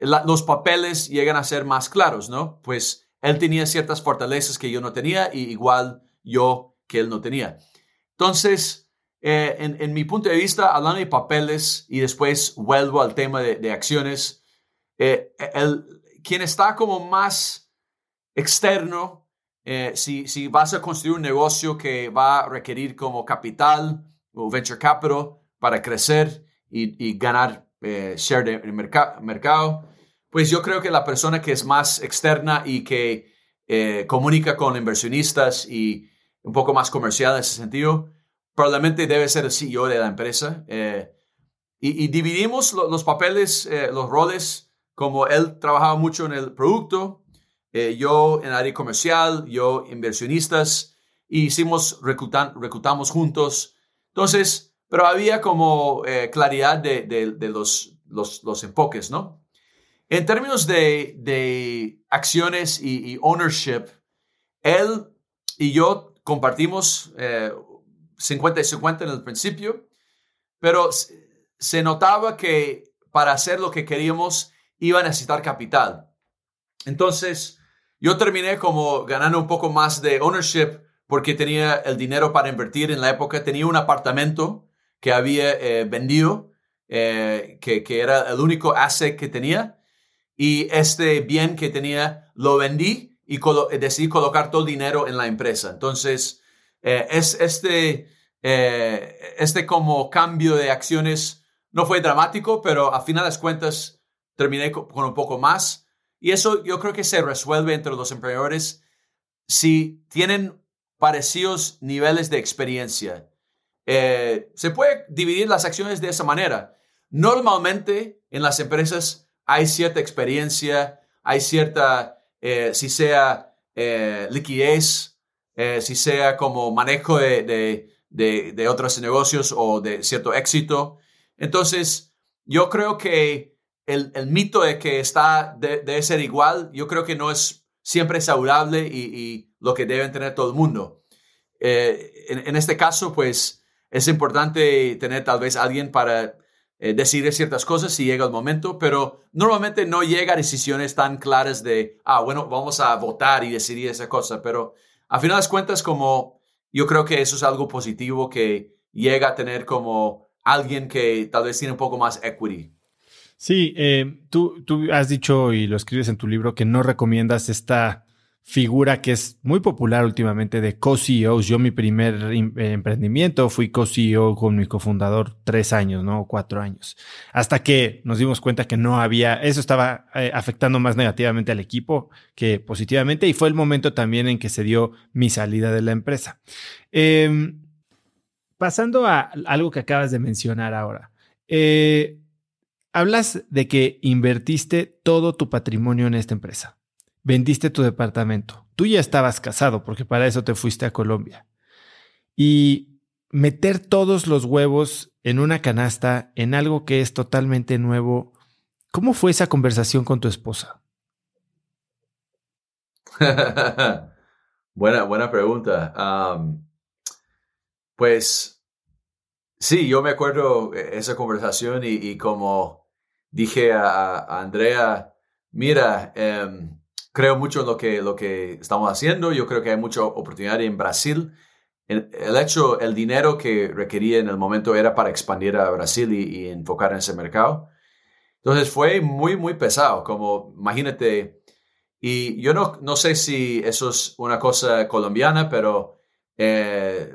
los papeles llegan a ser más claros, ¿no? Pues él tenía ciertas fortalezas que yo no tenía y igual yo que él no tenía. Entonces, eh, en, mi punto de vista, hablando de papeles y después vuelvo al tema de, acciones, eh, el, quien está como más externo, eh, si, si vas a construir un negocio que va a requerir como capital o venture capital para crecer y, ganar eh, share de mercado, pues yo creo que la persona que es más externa y que eh, comunica con inversionistas y un poco más comercial en ese sentido, probablemente debe ser el CEO de la empresa. Eh, y, dividimos los papeles, los roles, como él trabajaba mucho en el producto, yo en área comercial, yo inversionistas, y hicimos, reclutamos juntos. Entonces, pero había como claridad de, de, los, los, los enfoques, ¿no? En términos de, acciones y, ownership, él y yo compartimos 50 eh, y 50 en el principio, pero se notaba que para hacer lo que queríamos iba a necesitar capital. Entonces, yo terminé como ganando un poco más de ownership porque tenía el dinero para invertir en la época. Tenía un apartamento que había eh, vendido, eh, que, que, era el único asset que tenía y este bien que tenía lo vendí y decidí colocar todo el dinero en la empresa. Entonces, eh, es este, eh, este como cambio de acciones no fue dramático, pero a final de cuentas terminé con, un poco más. Y eso yo creo que se resuelve entre los emprendedores si tienen parecidos niveles de experiencia. Eh, se puede dividir las acciones de esa manera. Normalmente en las empresas hay cierta experiencia, hay cierta, eh, si sea eh, liquidez, si sea como manejo de, de, otros negocios o de cierto éxito. Entonces, yo creo que el, mito de que está debe ser igual, yo creo que no es siempre saludable y, lo que deben tener todo el mundo. En, este caso, pues es importante tener tal vez alguien para eh, decidir ciertas cosas si llega el momento, pero normalmente no llega a decisiones tan claras de, ah, bueno, vamos a votar y decidir esa cosa, pero a final de cuentas, como yo creo que eso es algo positivo que llega a tener como alguien que tal vez tiene un poco más equity. Sí, eh, tú, tú has dicho y lo escribes en tu libro que no recomiendas esta figura que es muy popular últimamente de co-CEOs. Yo mi primer eh, emprendimiento fui co-CEO con mi cofundador tres años, ¿no? Cuatro años. Hasta que nos dimos cuenta que no había, eso estaba eh, afectando más negativamente al equipo que positivamente y fue el momento también en que se dio mi salida de la empresa. Em, pasando a algo que acabas de mencionar ahora. Eh, hablas de que invertiste todo tu patrimonio en esta empresa vendiste tu departamento. Tú ya estabas casado porque para eso te fuiste a Colombia. Y meter todos los huevos en una canasta, en algo que es totalmente nuevo, ¿cómo fue esa conversación con tu esposa? <laughs> buena, buena pregunta. pues sí, yo me acuerdo e, esa conversación y, como dije a, Andrea, mira, em, creo mucho en lo que, lo que estamos haciendo. Yo creo que hay mucha oportunidad en Brasil. El, hecho, el dinero que requería en el momento era para expandir a Brasil y, enfocar en ese mercado. Entonces fue muy, muy pesado. Como imagínate, y yo no, no sé si eso es una cosa colombiana, pero eh,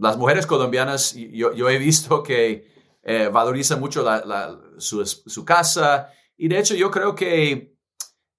las mujeres colombianas, yo, yo he visto que eh, valorizan mucho la, su, su casa. Y de hecho, yo creo que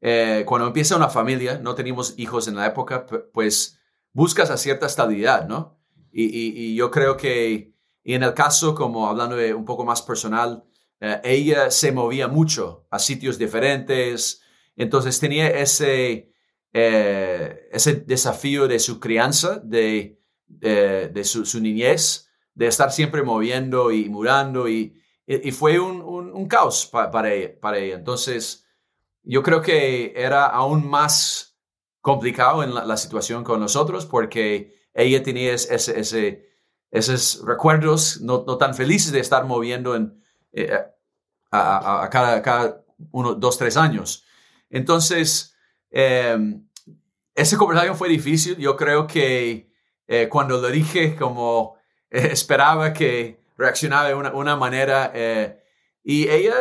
eh, cuando empieza una familia, no teníamos hijos en la época, pues buscas a cierta estabilidad, ¿no? Y, yo creo que, y en el caso, como hablando de un poco más personal, eh, ella se movía mucho a sitios diferentes, entonces tenía ese, eh, ese desafío de su crianza, de, de su, niñez, de estar siempre moviendo y murando, y, y fue un, un, caos para, ella, para ella. Entonces, yo creo que era aún más complicado en la, situación con nosotros porque ella tenía ese, ese, esos recuerdos no, no, tan felices de estar moviendo en, eh, a, cada, cada, uno, dos, tres años. Entonces, eh, esa conversación fue difícil. Yo creo que eh, cuando lo dije, como eh, esperaba que reaccionara de una, una manera, y ella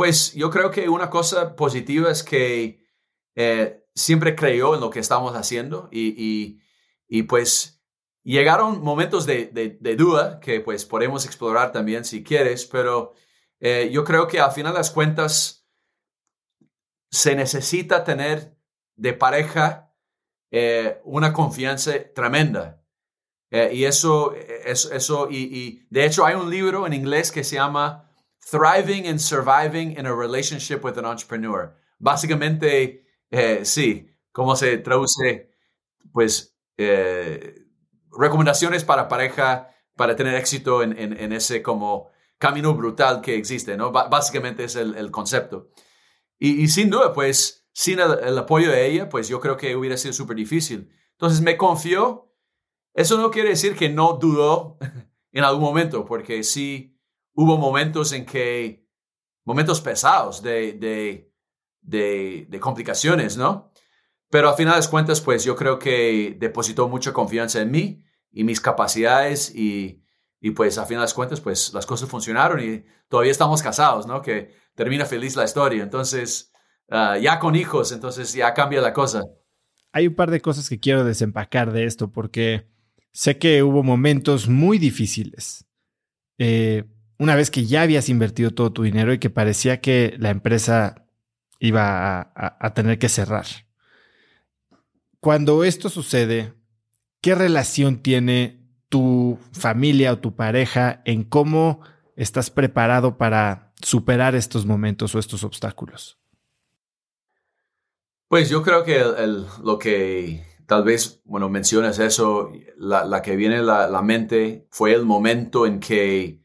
pues yo creo que una cosa positiva es que eh, siempre creyó en lo que estábamos haciendo y, y, pues llegaron momentos de, de, duda que pues podemos explorar también si quieres, pero Eh, yo creo que al final de las cuentas se necesita tener de pareja eh, una confianza tremenda. Y eso, eso, eso y, de hecho hay un libro en inglés que se llama Thriving and Surviving in a Relationship with an Entrepreneur. Básicamente, sí, ¿cómo se traduce? Pues recomendaciones para pareja para tener éxito en, en, ese como camino brutal que existe, ¿no? básicamente es el, el concepto. Y, y, sin duda, pues, sin el, apoyo de ella, pues yo creo que hubiera sido súper difícil. Entonces me confió. Eso no quiere decir que no dudó <laughs> en algún momento, porque sí hubo momentos en que, momentos pesados de, de, de, de complicaciones, ¿no? Pero al final de cuentas, pues yo creo que depositó mucha confianza en mí y mis capacidades y, y pues a final de cuentas pues las cosas funcionaron y todavía estamos casados, ¿no? Que termina feliz la historia. Entonces, ah, ya con hijos, entonces ya cambia la cosa. Hay un par de cosas que quiero desempacar de esto porque sé que hubo momentos muy difíciles. Eh, una vez que ya habías invertido todo tu dinero y que parecía que la empresa iba a tener que cerrar. Cuando esto sucede, ¿qué relación tiene tu familia o tu pareja en cómo estás preparado para superar estos momentos o estos obstáculos? Pues yo creo que lo que tal vez, bueno, mencionas eso, la, que viene a la, mente fue el momento en que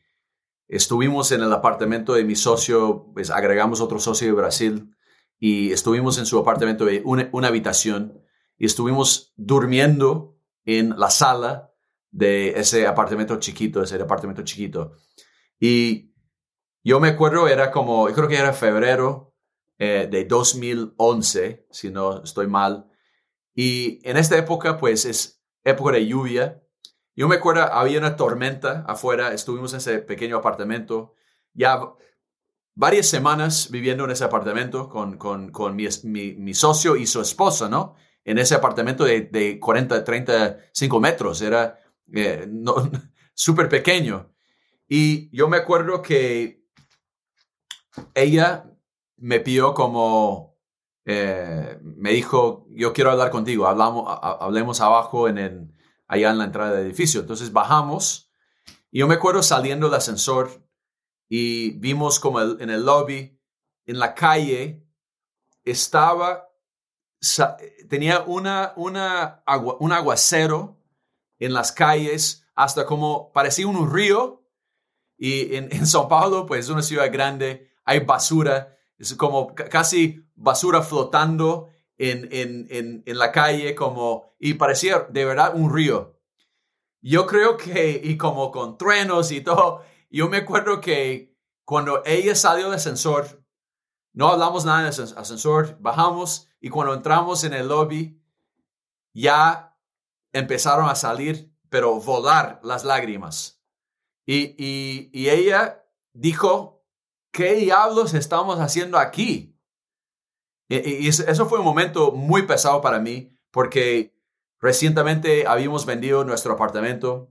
estuvimos en el apartamento de mi socio, pues agregamos otro socio de Brasil y estuvimos en su apartamento de una habitación y estuvimos durmiendo en la sala de ese apartamento chiquito, ese apartamento chiquito. Y yo me acuerdo, era como, creo que era febrero eh, de 2011, si no estoy mal. Y en esta época, pues es época de lluvia. Yo me acuerdo, había una tormenta afuera, estuvimos en ese pequeño apartamento. Ya varias semanas viviendo en ese apartamento con, con, con mi, mi, mi, socio y su esposa, ¿no? en ese apartamento de, de 40, 35 metros. Era eh, no, <laughs> súper pequeño. Y yo me acuerdo que ella me pidió como, eh, me dijo, yo quiero hablar contigo, hablamos, hablemos abajo en el, allá en la entrada del edificio. Entonces bajamos y yo me acuerdo saliendo del ascensor y vimos como en el lobby, en la calle, estaba tenía una, una un aguacero en las calles, hasta como parecía un río. Y en, en São Paulo, pues es una ciudad grande, hay basura, es como casi basura flotando en, en, en, en la calle, como, y parecía de verdad un río. Yo creo que, y como con truenos y todo, yo me acuerdo que cuando ella salió del ascensor, no hablamos nada del ascensor, bajamos y cuando entramos en el lobby, ya empezaron a salir, pero volar las lágrimas. Y, y, ella dijo, ¿qué diablos estamos haciendo aquí? Y, eso fue un momento muy pesado para mí, porque recientemente habíamos vendido nuestro apartamento,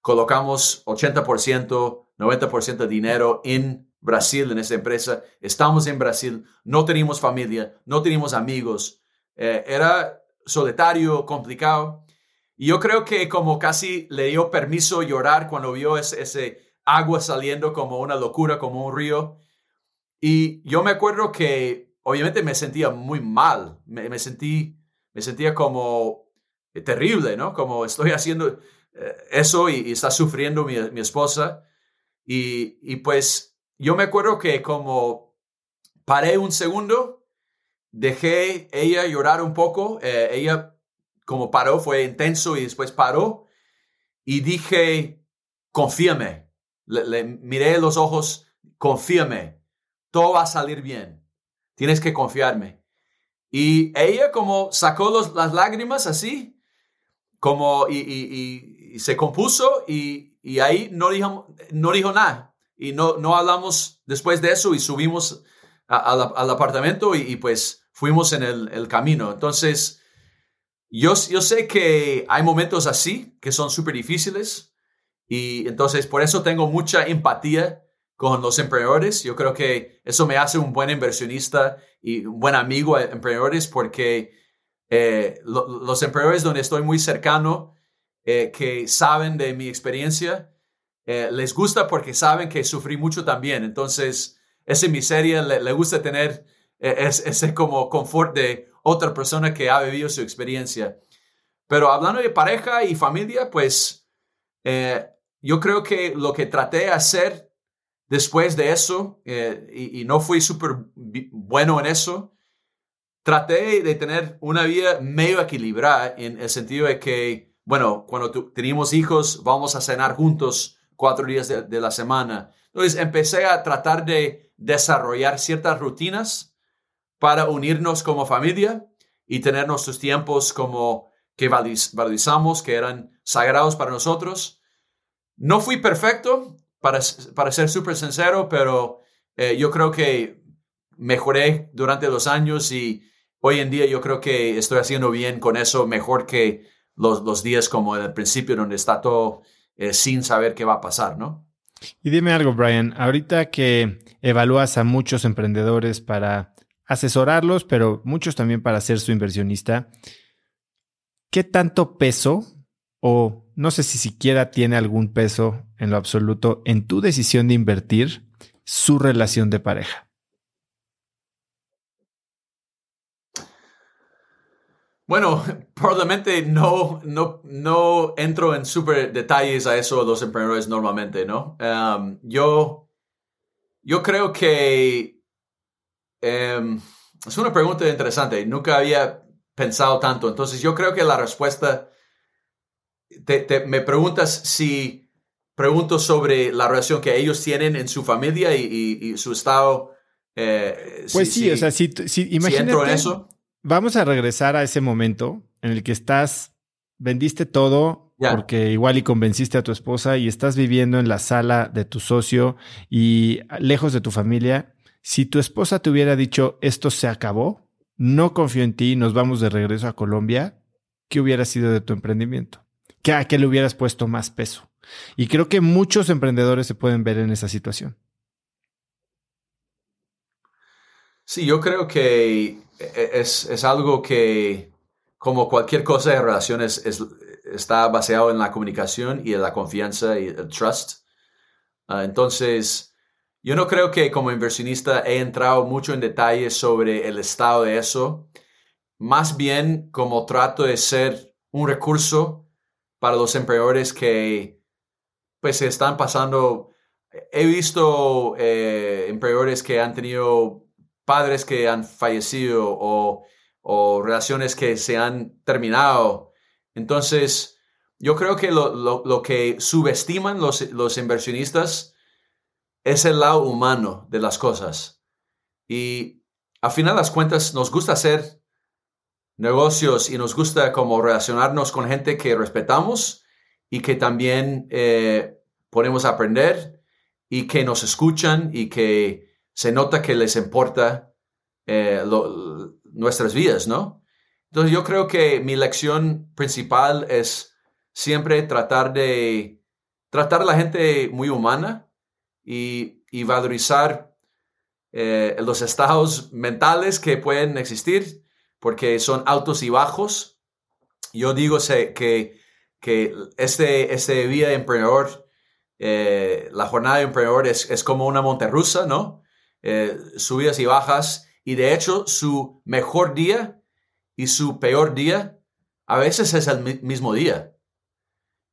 colocamos 80%, 90% de dinero en Brasil en esa empresa. Estamos en Brasil, no teníamos familia, no teníamos amigos. Eh, era solitario, complicado. Y yo creo que como casi le dio permiso llorar cuando vio ese, agua saliendo como una locura, como un río. Y yo me acuerdo que obviamente me sentía muy mal, me, sentí, me sentía como terrible, ¿no? Como estoy haciendo eh, eso y, está sufriendo mi, esposa. Y, pues yo me acuerdo que como paré un segundo, dejé ella llorar un poco, eh, ella como paró, fue intenso y después paró y dije, confíame, le, miré los ojos, confíame, todo va a salir bien, tienes que confiarme. Y ella como sacó los, las lágrimas así, como y, y, se compuso y, y ahí no dijo, no dijo nada y no, no hablamos después de eso y subimos al apartamento y, pues fuimos en el, camino. Entonces, yo, yo sé que hay momentos así que son súper difíciles y entonces por eso tengo mucha empatía con los emprendedores. Yo creo que eso me hace un buen inversionista y un buen amigo a emprendedores porque eh, los emprendedores donde estoy muy cercano, eh, que saben de mi experiencia, eh, les gusta porque saben que sufrí mucho también. Entonces, esa miseria le, le gusta tener ese como confort de otra persona que ha vivido su experiencia. Pero hablando de pareja y familia, pues yo creo que lo que traté de hacer después de eso, y, y, no fui súper bueno en eso, traté de tener una vida medio equilibrada en el sentido de que, bueno, cuando teníamos hijos, vamos a cenar juntos cuatro días de, la semana. Entonces empecé a tratar de desarrollar ciertas rutinas para unirnos como familia y tener nuestros tiempos como que valorizamos, que eran sagrados para nosotros. No fui perfecto, para, para ser súper sincero, pero eh, yo creo que mejoré durante los años y hoy en día yo creo que estoy haciendo bien con eso, mejor que los, los días como en el principio donde está todo eh, sin saber qué va a pasar, ¿no? Y dime algo, Brian, ahorita que evalúas a muchos emprendedores para asesorarlos, pero muchos también para ser su inversionista, ¿qué tanto peso o no sé si siquiera tiene algún peso en lo absoluto en tu decisión de invertir su relación de pareja? Bueno, probablemente no, no, no entro en súper detalles a eso los emprendedores normalmente, ¿no? Um, yo, yo creo que um, es una pregunta interesante. Nunca había pensado tanto. Entonces, yo creo que la respuesta, te, me preguntas si pregunto sobre la relación que ellos tienen en su familia y, su estado. Eh, pues sí, o sea, si, si, imagínate, en eso vamos a regresar a ese momento en el que estás, vendiste todo porque igual y convenciste a tu esposa y estás viviendo en la sala de tu socio y lejos de tu familia. Si tu esposa te hubiera dicho esto se acabó, no confío en ti, nos vamos de regreso a Colombia, ¿qué hubiera sido de tu emprendimiento? ¿Qué, ¿A qué le hubieras puesto más peso? Y creo que muchos emprendedores se pueden ver en esa situación. Sí, yo creo que e-, es, es, algo que, como cualquier cosa de relaciones, es, está basado en la comunicación y en la confianza y el trust. Ah, entonces, yo no creo que como inversionista he entrado mucho en detalles sobre el estado de eso. Más bien como trato de ser un recurso para los emprendedores que pues están pasando. He visto eh, que han tenido padres que han fallecido o, relaciones que se han terminado. Entonces, yo creo que lo, que subestiman los, los, inversionistas es el lado humano de las cosas. Y al final las cuentas nos gusta hacer negocios y nos gusta como relacionarnos con gente que respetamos y que también eh, podemos aprender y que nos escuchan y que se nota que les importa eh, nuestras vidas, ¿no? Entonces yo creo que mi lección principal es siempre tratar de tratar a la gente muy humana y, valorizar eh, los estados mentales que pueden existir, porque son altos y bajos. Yo digo que, que este, este vida de emprendedor, eh, la jornada de emprendedor es, como una montaña rusa, ¿no? Eh, subidas y bajas. Y de hecho, su mejor día y su peor día a veces es el mismo día.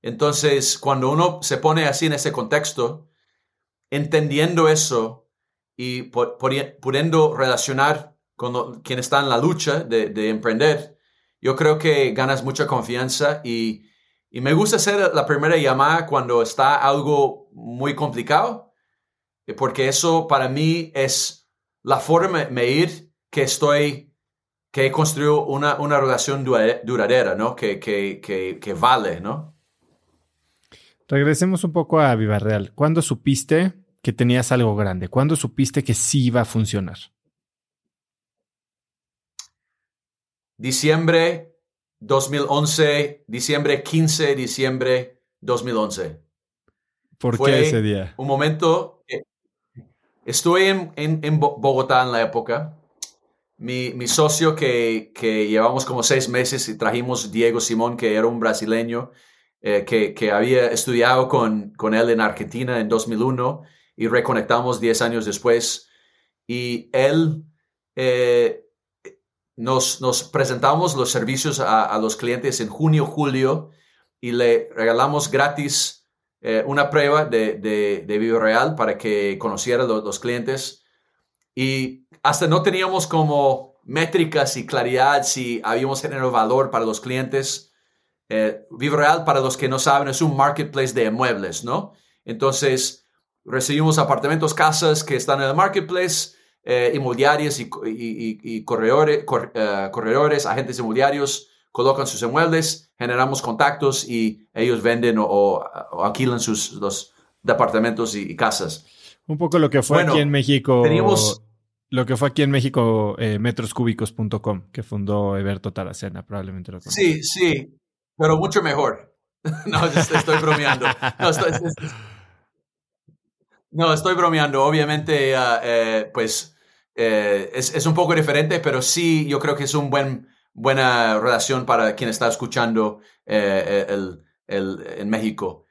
Entonces, cuando uno se pone así en ese contexto, entendiendo eso y pudiendo relacionar con quien está en la lucha de, emprender, yo creo que ganas mucha confianza y, y me gusta hacer la primera llamada cuando está algo muy complicado eh, porque eso para mí es la forma de medir que estoy, que he construido una, una relación duradera, ¿no? Que, que, que, que, vale, ¿no? Regresemos un poco a Viva Real. ¿Cuándo supiste que tenías algo grande? ¿Cuándo supiste que sí iba a funcionar? Diciembre 2011, diciembre 15, diciembre 2011. ¿Por qué ese día? Un momento estoy en, Bogotá en la época. Mi, mi socio que, que, llevamos como seis meses y trajimos Diego Simón, que era un brasileño, eh, que, que, había estudiado con, con él en Argentina en 2001 y reconectamos 10 años después. Y él eh, nos, presentamos los servicios a, los clientes en junio, julio y le regalamos gratis eh, una prueba de, de, Vivo Real para que conociera los, los clientes. Y hasta no teníamos como métricas y claridad si habíamos generado valor para los clientes. Eh, Vivo Real, para los que no saben, es un marketplace de muebles, ¿no? Entonces, recibimos apartamentos, casas que están en el marketplace, eh, inmobiliarias y, y, corredores, eh, corredores, agentes inmobiliarios colocan sus inmuebles, generamos contactos y ellos venden o, alquilan sus los departamentos y, casas. Un poco lo que fue aquí en México. Teníamos, lo que fue aquí en México, eh, metroscúbicos.com, que fundó Eberto Taracena, probablemente lo conoces. Sí, sí, pero mucho mejor. <laughs> no, estoy bromeando. No, estoy, no, estoy bromeando. Obviamente, ah, eh, pues eh, es, es, un poco diferente, pero sí, yo creo que es una buen, buena relación para quien está escuchando eh, el, el, en México.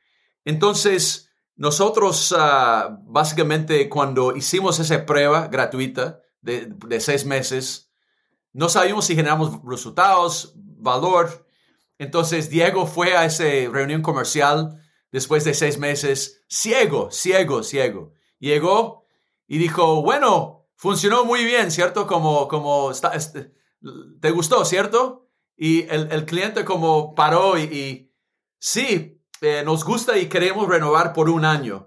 Entonces, nosotros ah, básicamente cuando hicimos esa prueba gratuita de, de seis meses, no sabíamos si generamos resultados, valor. Entonces, Diego fue a esa reunión comercial después de seis meses, ciego, ciego, ciego. Llegó y dijo, bueno, funcionó muy bien, ¿cierto? Como, como, está, este, ¿te gustó, ¿cierto? Y el, el cliente como paró y, sí, eh, nos gusta y queremos renovar por un año.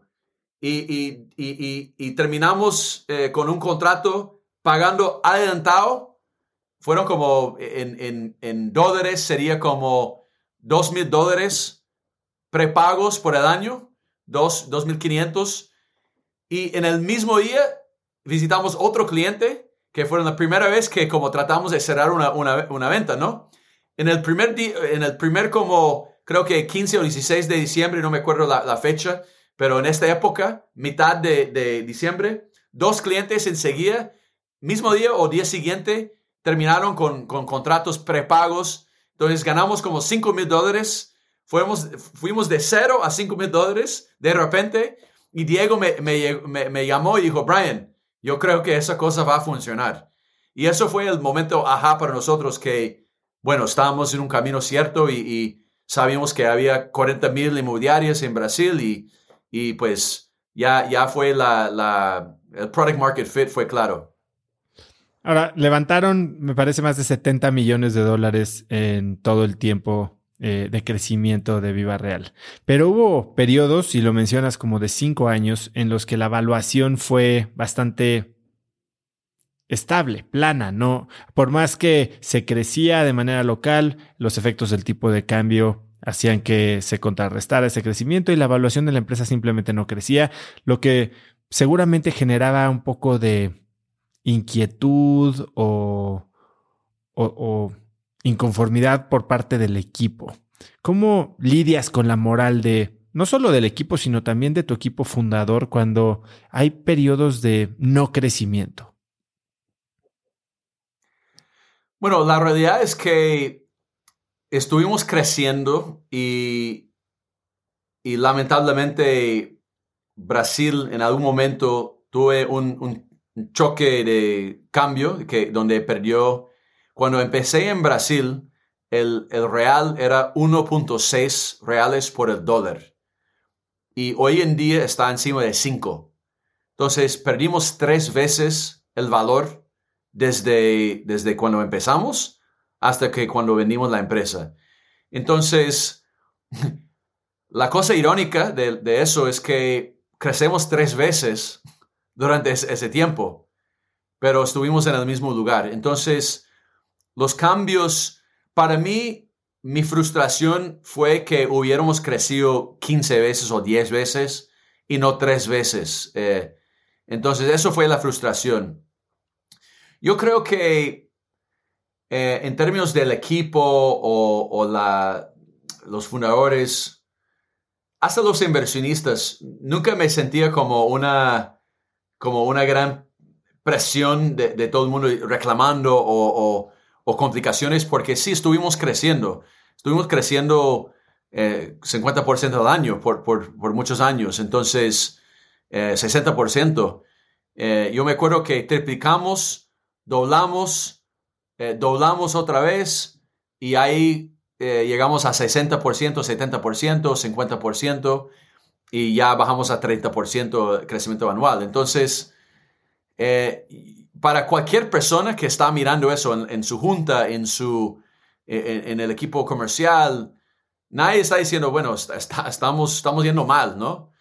Y, y, y terminamos eh, con un contrato pagando adelantado. Fueron como en, en, en dólares, sería como dos mil dólares prepagos por el año, 2.500. Y en el mismo día visitamos otro cliente que fue la primera vez que como tratamos de cerrar una, una, una venta, ¿no? En el primer día, en el primer como creo que 15 o 16 de diciembre, no me acuerdo la, fecha, pero en esta época, mitad de, de, diciembre, dos clientes enseguida, mismo día o día siguiente, terminaron con, con contratos prepagos. Entonces ganamos como 5 mil dólares Fuimos, fuimos de cero a cinco mil dólares de repente y Diego me, me, me, llamó y dijo, Brian, yo creo que esa cosa va a funcionar. Y eso fue el momento ajá para nosotros que, bueno, estábamos en un camino cierto y, sabíamos que había 40 mil inmobiliarias en Brasil y, y pues ya, ya fue la, la, el product market fit fue claro. Ahora, levantaron, me parece, más de 70 millones de dólares en todo el tiempo eh, de crecimiento de Viva Real. Pero hubo periodos, y lo mencionas como de cinco años, en los que la evaluación fue bastante estable, plana, ¿no? Por más que se crecía de manera local, los efectos del tipo de cambio hacían que se contrarrestara ese crecimiento y la evaluación de la empresa simplemente no crecía, lo que seguramente generaba un poco de inquietud o, o inconformidad por parte del equipo. ¿Cómo lidias con la moral de no solo del equipo, sino también de tu equipo fundador cuando hay periodos de no crecimiento? Bueno, la realidad es que estuvimos creciendo y, y lamentablemente Brasil en algún momento tuve un, un choque de cambio que, donde perdió cuando empecé en Brasil, el, real era 1.6 reales por el dólar. Y hoy en día está encima de 5. Entonces, perdimos tres veces el valor desde, desde cuando empezamos hasta que cuando vendimos la empresa. Entonces, <laughs> la cosa irónica de, eso es que crecemos tres veces durante ese tiempo, pero estuvimos en el mismo lugar. Entonces, los cambios, para mí, mi frustración fue que hubiéramos crecido 15 veces o 10 veces y no tres veces. Eh, entonces, eso fue la frustración. Yo creo que eh, en términos del equipo o, los fundadores, hasta los inversionistas, nunca me sentía como una, como una gran presión de, todo el mundo reclamando o, complicaciones, porque sí, estuvimos creciendo. Estuvimos creciendo 50% eh, al año por, por, muchos años. Entonces, 60%. Eh, yo me acuerdo que triplicamos, doblamos, doblamos otra vez y ahí eh, llegamos a 60%, 70%, 50% y ya bajamos a 30% de crecimiento anual. Entonces, eh, para cualquier persona que está mirando eso en, su junta, en, su, en, el equipo comercial, nadie está diciendo, bueno, estamos, estamos yendo mal, ¿no?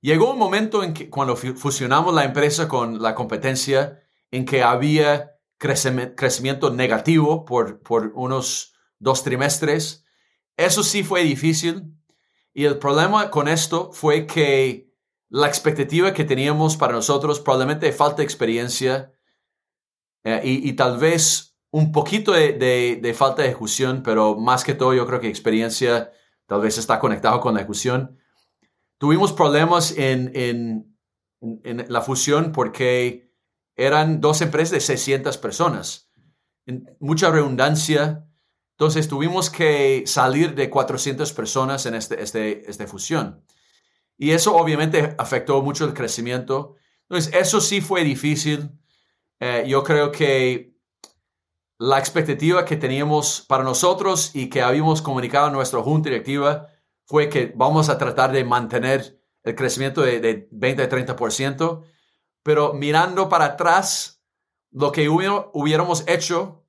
Llegó un momento en que cuando fusionamos la empresa con la competencia, en que había crecimiento negativo por, por unos dos trimestres. Eso sí fue difícil. Y el problema con esto fue que la expectativa que teníamos para nosotros, probablemente falta experiencia eh, y, tal vez un poquito de, falta de ejecución, pero más que todo yo creo que experiencia tal vez está conectado con la ejecución. Tuvimos problemas en, en, en la fusión porque eran dos empresas de 600 personas. Mucha redundancia, entonces tuvimos que salir de 400 personas en este, este, esta fusión. Y eso obviamente afectó mucho el crecimiento. Entonces eso sí fue difícil. Eh, yo creo que la expectativa que teníamos para nosotros y que habíamos comunicado a nuestra junta directiva fue que vamos a tratar de mantener el crecimiento de, de 20-30%, pero mirando para atrás, lo que hubiéramos hecho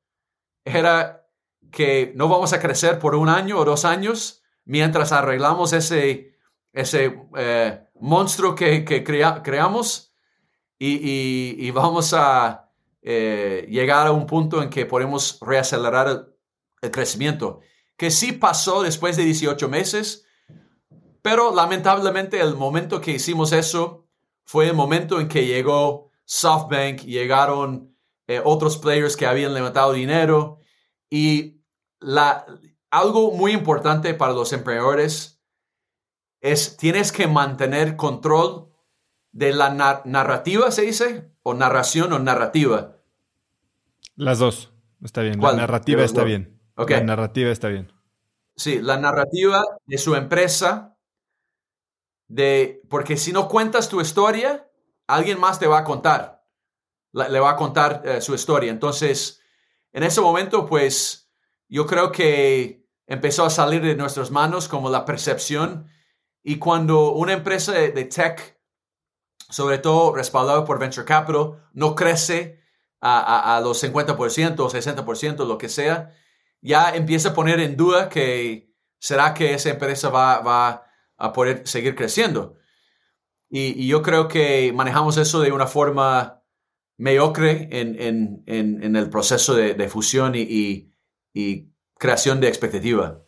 era que no vamos a crecer por un año o dos años mientras arreglamos ese, ese eh, monstruo que, creamos y, vamos a eh, llegar a un punto en que podemos reacelerar el, crecimiento, que sí pasó después de 18 meses, pero lamentablemente el momento que hicimos eso fue el momento en que llegó SoftBank, llegaron eh, otros players que habían levantado dinero y la, algo muy importante para los emprendedores es tienes que mantener control de la narrativa, se dice, o narración o narrativa. Las dos, está bien. La narrativa está bien. La narrativa está bien. Sí, la narrativa de su empresa, de, porque si no cuentas tu historia, alguien más te va a contar, le va a contar eh, su historia. Entonces, en ese momento, pues, yo creo que empezó a salir de nuestras manos como la percepción y cuando una empresa de, tech, sobre todo respaldada por Venture Capital, no crece a, los 50% o 60%, lo que sea, ya empieza a poner en duda que será que esa empresa va, va a poder seguir creciendo. Y, yo creo que manejamos eso de una forma mediocre en, en, en, el proceso de, fusión y y creación de expectativa.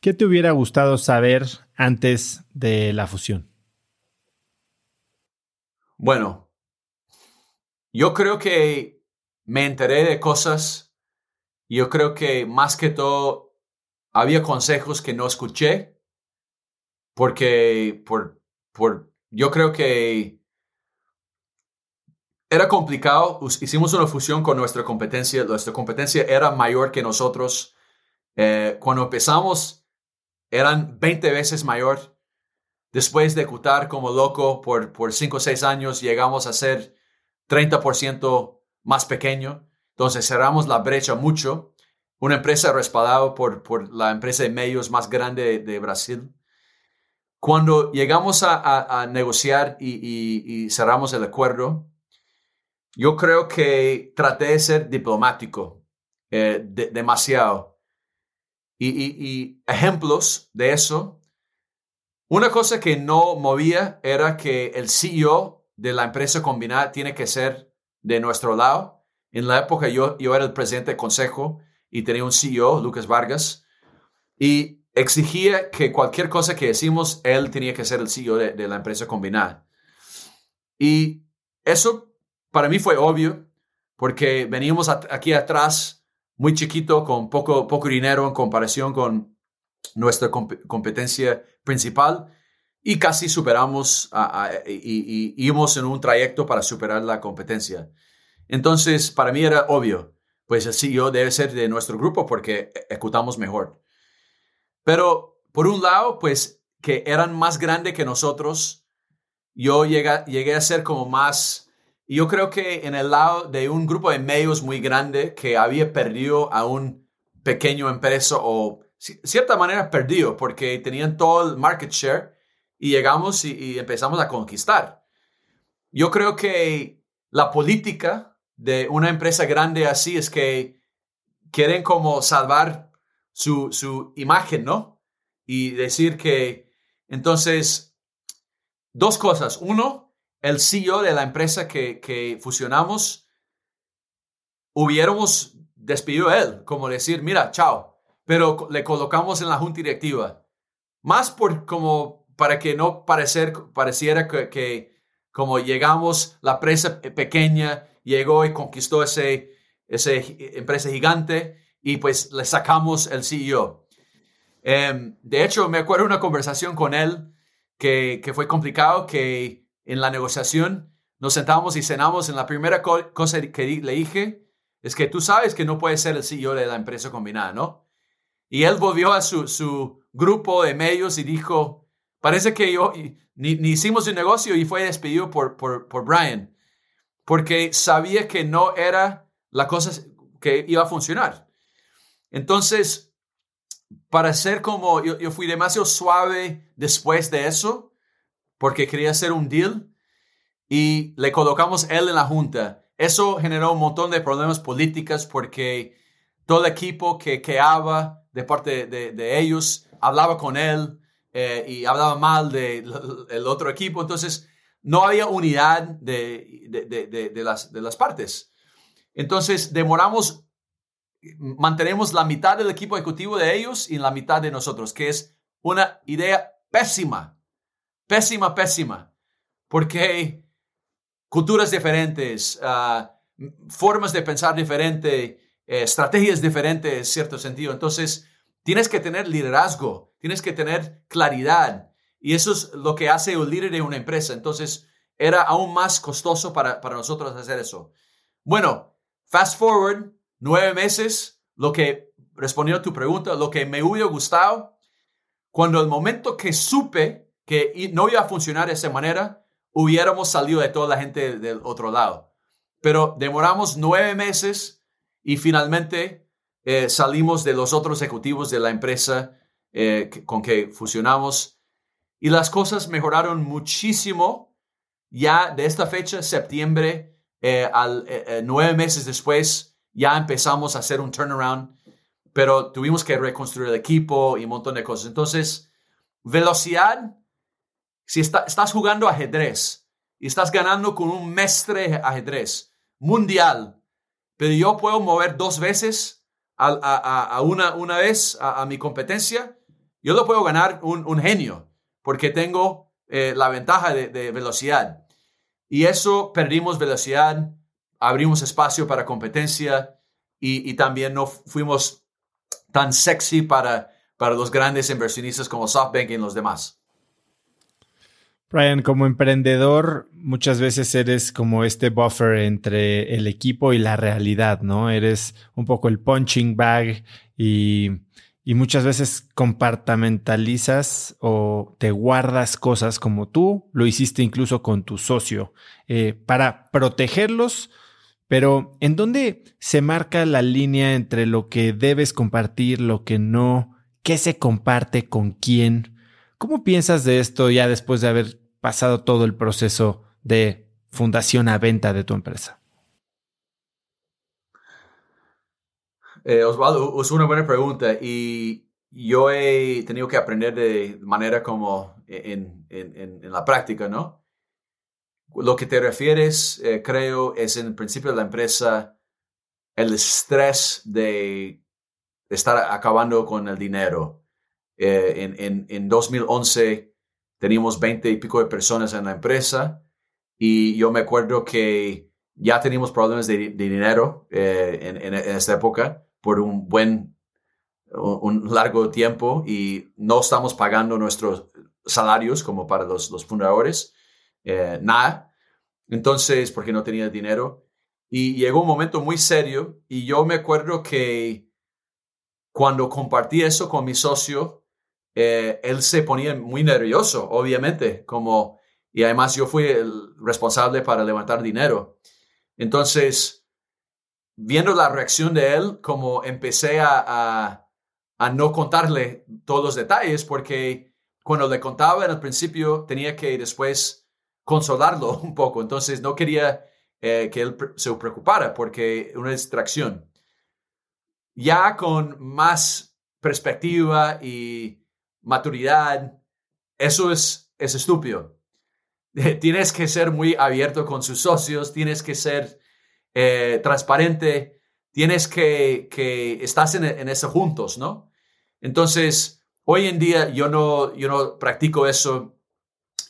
¿Qué te hubiera gustado saber antes de la fusión? Bueno, yo creo que me enteré de cosas. Yo creo que más que todo había consejos que no escuché porque por, por, yo creo que era complicado. Hicimos una fusión con nuestra competencia. Nuestra competencia era mayor que nosotros. Eh, cuando empezamos, eran 20 veces mayor. Después de ejecutar como loco por, por 5 o 6 años, llegamos a ser 30% más pequeño. Entonces cerramos la brecha mucho. Una empresa respaldada por, por la empresa de medios más grande de, Brasil. Cuando llegamos a, negociar y cerramos el acuerdo, yo creo que traté de ser diplomático eh, demasiado. Y, ejemplos de eso. Una cosa que no movía era que el CEO de la empresa combinada tiene que ser de nuestro lado. En la época yo, yo era el presidente del consejo y tenía un CEO, Lucas Vargas, y exigía que cualquier cosa que decimos, él tenía que ser el CEO de, la empresa combinada. Y eso para mí fue obvio porque veníamos aquí atrás muy chiquito con poco, poco dinero en comparación con nuestra competencia principal y casi superamos y, íbamos en un trayecto para superar la competencia. Entonces, para mí era obvio, pues el CEO debe ser de nuestro grupo porque ejecutamos mejor. Pero, por un lado, pues que eran más grandes que nosotros, yo llegué, llegué a ser como más, yo creo que en el lado de un grupo de medios muy grande que había perdido a un pequeño empresa o cierta manera perdido porque tenían todo el market share y llegamos y, empezamos a conquistar. Yo creo que la política de una empresa grande así es que quieren como salvar su, su imagen, ¿no? Y decir que, entonces, dos cosas. Uno, el CEO de la empresa que, que fusionamos, hubiéramos despedido a él, como decir, mira, chao, pero le colocamos en la junta directiva. Más por como para que no parecer, pareciera que, como llegamos, la empresa pequeña llegó y conquistó ese, ese empresa gigante y pues le sacamos el CEO. Em, de hecho, me acuerdo una conversación con él que, que, fue complicado, que en la negociación nos sentamos y cenamos en la primera cosa que le dije es que tú sabes que no puedes ser el CEO de la empresa combinada, ¿no? Y él volvió a su, su grupo de medios y dijo, Parece que yo ni, hicimos un negocio y fue despedido por, por, por, Brian, porque sabía que no era la cosa que iba a funcionar. Entonces, para ser como, yo, yo fui demasiado suave después de eso, porque quería hacer un deal y le colocamos él en la junta. Eso generó un montón de problemas políticos porque todo el equipo que quedaba de parte de, de ellos hablaba con él eh, y hablaba mal del <laughs> el otro equipo. Entonces, no había unidad de, de, de, las, de las partes. Entonces, demoramos, mantenemos la mitad del equipo ejecutivo de ellos y la mitad de nosotros, que es una idea pésima, pésima, pésima, porque culturas diferentes, ah, formas de pensar diferentes, eh, estrategias diferentes en cierto sentido. Entonces, tienes que tener liderazgo Tienes que tener claridad. Y eso es lo que hace un líder de una empresa. Entonces, era aún más costoso para, para nosotros hacer eso. Bueno, fast forward, nueve meses, lo que, respondiendo a tu pregunta, lo que me hubiera gustado, cuando el momento que supe que no iba a funcionar de esa manera, hubiéramos salido de toda la gente del otro lado. Pero demoramos nueve meses y finalmente eh, salimos de los otros ejecutivos de la empresa eh, con que fusionamos y las cosas mejoraron muchísimo ya de esta fecha, septiembre, eh, al, nueve meses después, ya empezamos a hacer un turnaround, pero tuvimos que reconstruir el equipo y un montón de cosas. Entonces, velocidad, si estás jugando ajedrez y estás ganando con un mestre ajedrez mundial, pero yo puedo mover dos veces a, una, una vez a mi competencia, yo lo puedo ganar un, genio porque tengo eh, la ventaja de, velocidad. Y eso perdimos velocidad, abrimos espacio para competencia y, también no fuimos tan sexy para, para los grandes inversionistas como SoftBank y los demás. Brian, como emprendedor, muchas veces eres como este buffer entre el equipo y la realidad, ¿no? Eres un poco el punching bag y y muchas veces compartamentalizas o te guardas cosas como tú lo hiciste incluso con tu socio eh, para protegerlos. Pero ¿en dónde se marca la línea entre lo que debes compartir, lo que no? ¿Qué se comparte con quién? ¿Cómo piensas de esto ya después de haber pasado todo el proceso de fundación a venta de tu empresa? Eh, Osvaldo, es una buena pregunta y yo he tenido que aprender de manera como en, en, en la práctica, ¿no? Lo que te refieres, eh, creo, es en el principio de la empresa el estrés de estar acabando con el dinero. Eh, en, en, en 2011 teníamos 20 y pico de personas en la empresa y yo me acuerdo que ya teníamos problemas de, dinero en, en, esta época por un buen, un largo tiempo y no estamos pagando nuestros, salarios como para los, los fundadores, eh, nada. Entonces, porque no tenía dinero. Y llegó un momento muy serio y yo me acuerdo que cuando compartí eso con mi socio, eh, él se ponía muy nervioso, obviamente, como, y además yo fui el responsable para levantar dinero. Entonces, viendo la reacción de él, como empecé a, a no contarle todos los detalles, porque cuando le contaba en el principio tenía que después consolarlo <laughs> un poco. Entonces no quería eh, que él se preocupara porque una distracción. Ya con más perspectiva y maturidad, eso es, es estúpido. <laughs> Tienes que ser muy abierto con sus socios, tienes que ser eh, transparente, tienes que, que estás en, en eso juntos, ¿no? Entonces, hoy en día yo no, yo no practico eso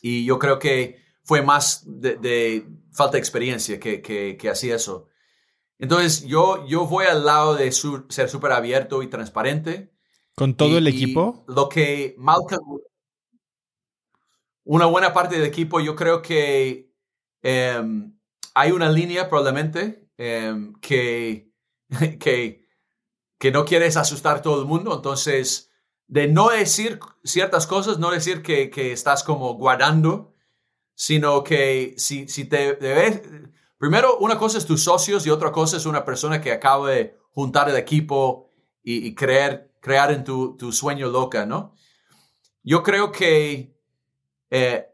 y yo creo que fue más de, falta de experiencia que, que, hacía eso. Entonces, yo, yo voy al lado de ser súper abierto y transparente. ¿Con todo el equipo? Lo que Malcolm, una buena parte del equipo, yo creo que em, hay una línea probablemente em, que, <laughs> que, que no quieres asustar a todo el mundo. Entonces, de no decir ciertas cosas, no decir que, que estás como guardando sino que si, si te debes, primero una cosa es tus socios y otra cosa es una persona que acaba de juntar el equipo y, creer, crear en tu, tu, sueño loca, ¿no? Yo creo que eh,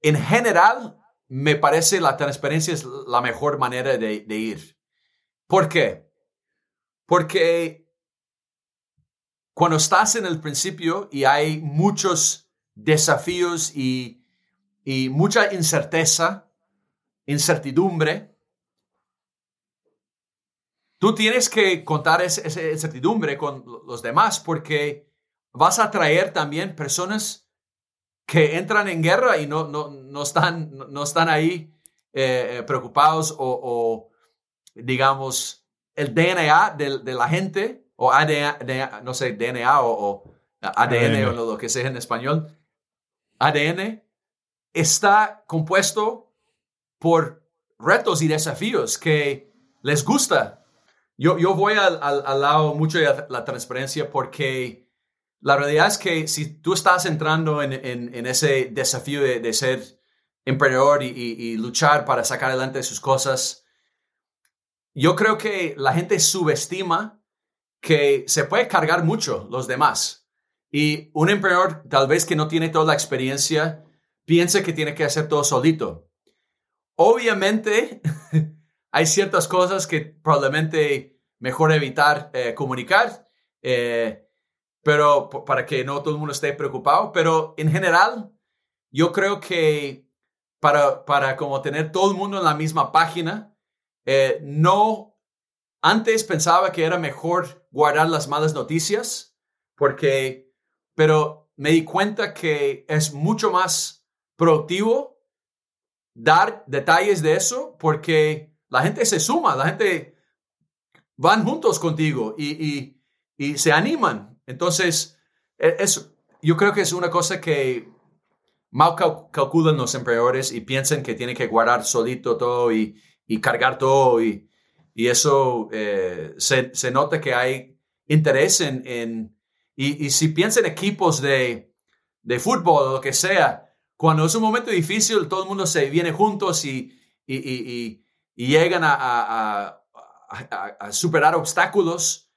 en general me parece la transparencia es la mejor manera de, ir. ¿Por qué? Porque cuando estás en el principio y hay muchos desafíos y y mucha incerteza, incertidumbre, tú tienes que contar esa incertidumbre con los demás porque vas a traer también personas que entran en guerra y no, no, no, están, no están ahí eh, eh, preocupados o, digamos, el DNA de, la gente o ADN, no sé, DNA o, ADN, o lo que sea en español, ADN está compuesto por retos y desafíos que les gusta. Yo, yo voy al, al, lado mucho de la, transparencia porque la realidad es que si tú estás entrando en, en, ese desafío de, de, ser emprendedor y, y, luchar para sacar adelante sus cosas, yo creo que la gente subestima que se puede cargar mucho los demás. Y un emprendedor tal vez que no tiene toda la experiencia, piensa que tiene que hacer todo solito. Obviamente, <laughs> hay ciertas cosas que probablemente mejor evitar eh, comunicar, eh, pero para que no todo el mundo esté preocupado. Pero en general, yo creo que para, para como tener todo el mundo en la misma página, eh, no, antes pensaba que era mejor guardar las malas noticias, porque, pero me di cuenta que es mucho más productivo dar detalles de eso porque la gente se suma, la gente van juntos contigo y, y, se animan. Entonces, e, eso, yo creo que es una cosa que mal calculan los emprendedores y piensan que tienen que guardar solito todo y, y cargar todo y, y eso eh, se, se, nota que hay interés en, en y, y, si piensan equipos de, de fútbol o lo que sea, cuando es un momento difícil, todo el mundo se viene juntos y, y llegan a, a, a, superar obstáculos.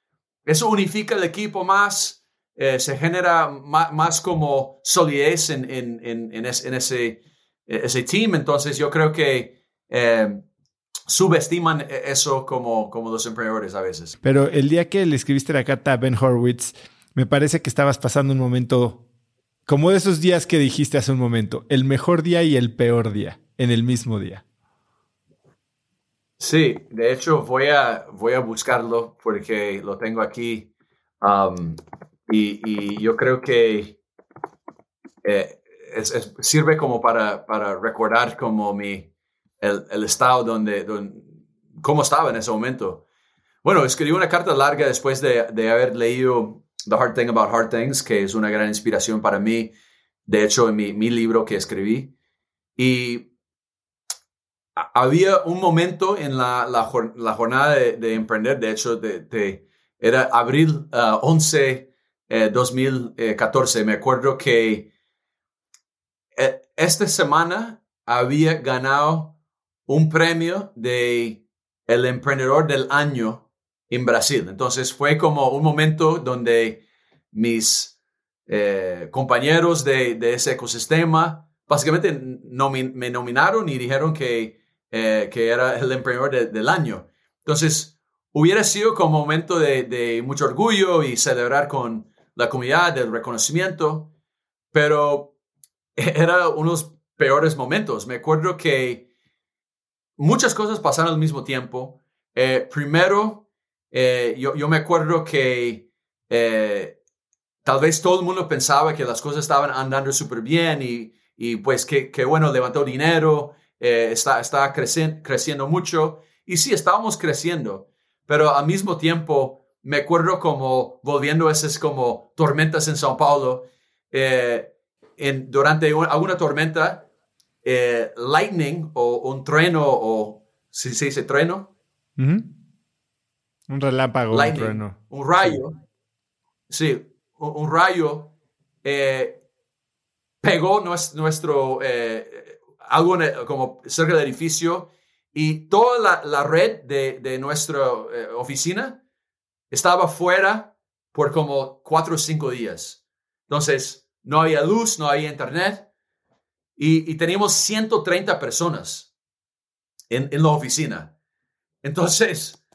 Eso unifica el equipo más, eh, se genera más, más, como solidez en, en, en, en ese, ese team. Entonces yo creo que eh, subestiman e, eso como, como los emprendedores a veces. Pero el día que le escribiste la carta a Ben Horowitz, me parece que estabas pasando un momento como de esos días que dijiste hace un momento, el mejor día y el peor día en el mismo día. Sí, de hecho voy a, voy a buscarlo porque lo tengo aquí um, y, yo creo que eh, sirve como para, para, recordar como mi, el, estado donde, donde, cómo estaba en ese momento. Bueno, escribí una carta larga después de, de haber leído The Hard Thing About Hard Things, que es una gran inspiración para mí. de hecho, en mi, libro que escribí. Y había un momento en la, la, jornada de, emprender, de hecho, de, era abril 11, uh, 2014. Me acuerdo que eh, esta semana había ganado un premio de el emprendedor del año en Brasil. Entonces fue como un momento donde mis eh, compañeros de, ese ecosistema básicamente me nominaron y dijeron que, eh, que era el emprendedor del año. Entonces hubiera sido como momento de, mucho orgullo y celebrar con la comunidad del reconocimiento, pero <laughs> era unos peores momentos. Me acuerdo que muchas cosas pasaron al mismo tiempo. Eh, primero, eh, yo, me acuerdo que tal vez todo el mundo pensaba que las cosas estaban andando súper bien y, y, pues que, que, bueno, levantó dinero, está, está creciendo, creciendo mucho. Y sí, estábamos creciendo, pero al mismo tiempo me acuerdo como volviendo a esas como tormentas en São Paulo. En, durante alguna tormenta, eh, lightning o un trueno o si se dice trueno. Un relámpago, un trueno. Un rayo. Sí, un, rayo eh, pegó nuestro, eh, algo como cerca del edificio y toda la, red de, de nuestra oficina estaba fuera por como cuatro o cinco días. Entonces, no había luz, no había internet y, teníamos 130 personas en, la oficina. Entonces,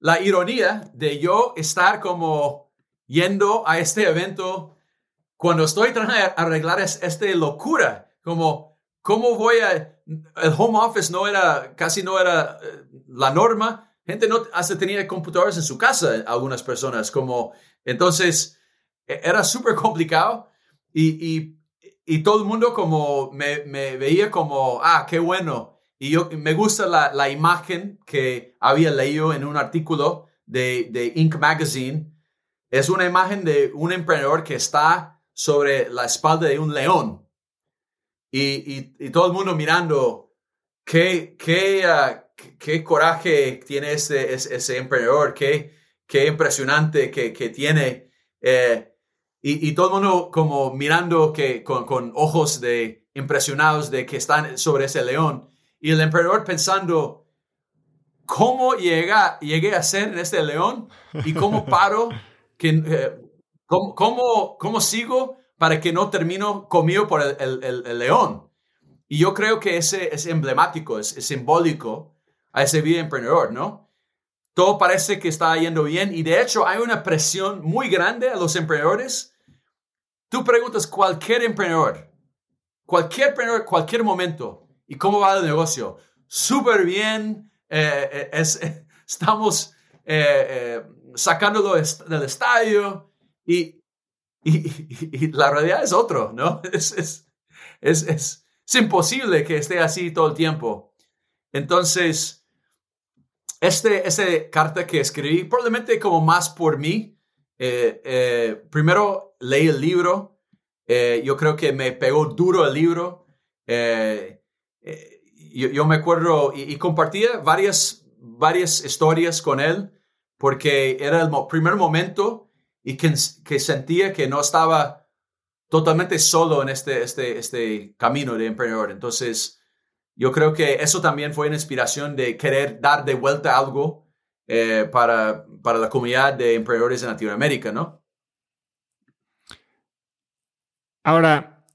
la ironía de yo estar como yendo a este evento cuando estoy tratando de arreglar esta locura, como, ¿cómo voy a...? El home office no era, casi no era eh, la norma. Gente no hasta tenía computadores en su casa, algunas personas, como, entonces, e, era súper complicado y, y y todo el mundo como me, me, veía como, ah, qué bueno. Y yo me gusta la, la, imagen que había leído en un artículo de, de Inc. Magazine. Es una imagen de un emprendedor que está sobre la espalda de un león. Y, y, y todo el mundo mirando, qué, qué, uh, qué coraje tiene ese, ese, ese, emprendedor, qué, qué impresionante que, que tiene. Eh, y, todo el mundo como mirando que, con, ojos de impresionados de que están sobre ese león. Y el emperador pensando, ¿cómo llega, llegué a ser en este león? ¿Y cómo paro? <laughs> Que, eh, ¿cómo, cómo, sigo para que no termino comido por el, león? Y yo creo que ese es emblemático, es, simbólico a ese vida emprendedor, ¿no? Todo parece que está yendo bien y de hecho hay una presión muy grande a los emprendedores. Tú preguntas cualquier emprendedor, cualquier emprendedor, cualquier momento, ¿y cómo va el negocio? Súper bien, eh, eh, <laughs> estamos eh, sacándolo del estadio y, y, la realidad es otro, ¿no? <laughs> Es, es, es, es, imposible que esté así todo el tiempo. Entonces, este, esta carta que escribí, probablemente como más por mí, eh, eh, primero leí el libro, eh, yo creo que me pegó duro el libro, yo, me acuerdo y, compartía varias, varias historias con él porque era el primer momento y que, que, sentía que no estaba totalmente solo en este, este, este camino de emprendedor. Entonces, yo creo que eso también fue una inspiración de querer dar de vuelta algo eh, para, para la comunidad de emprendedores en Latinoamérica, ¿no? Ahora,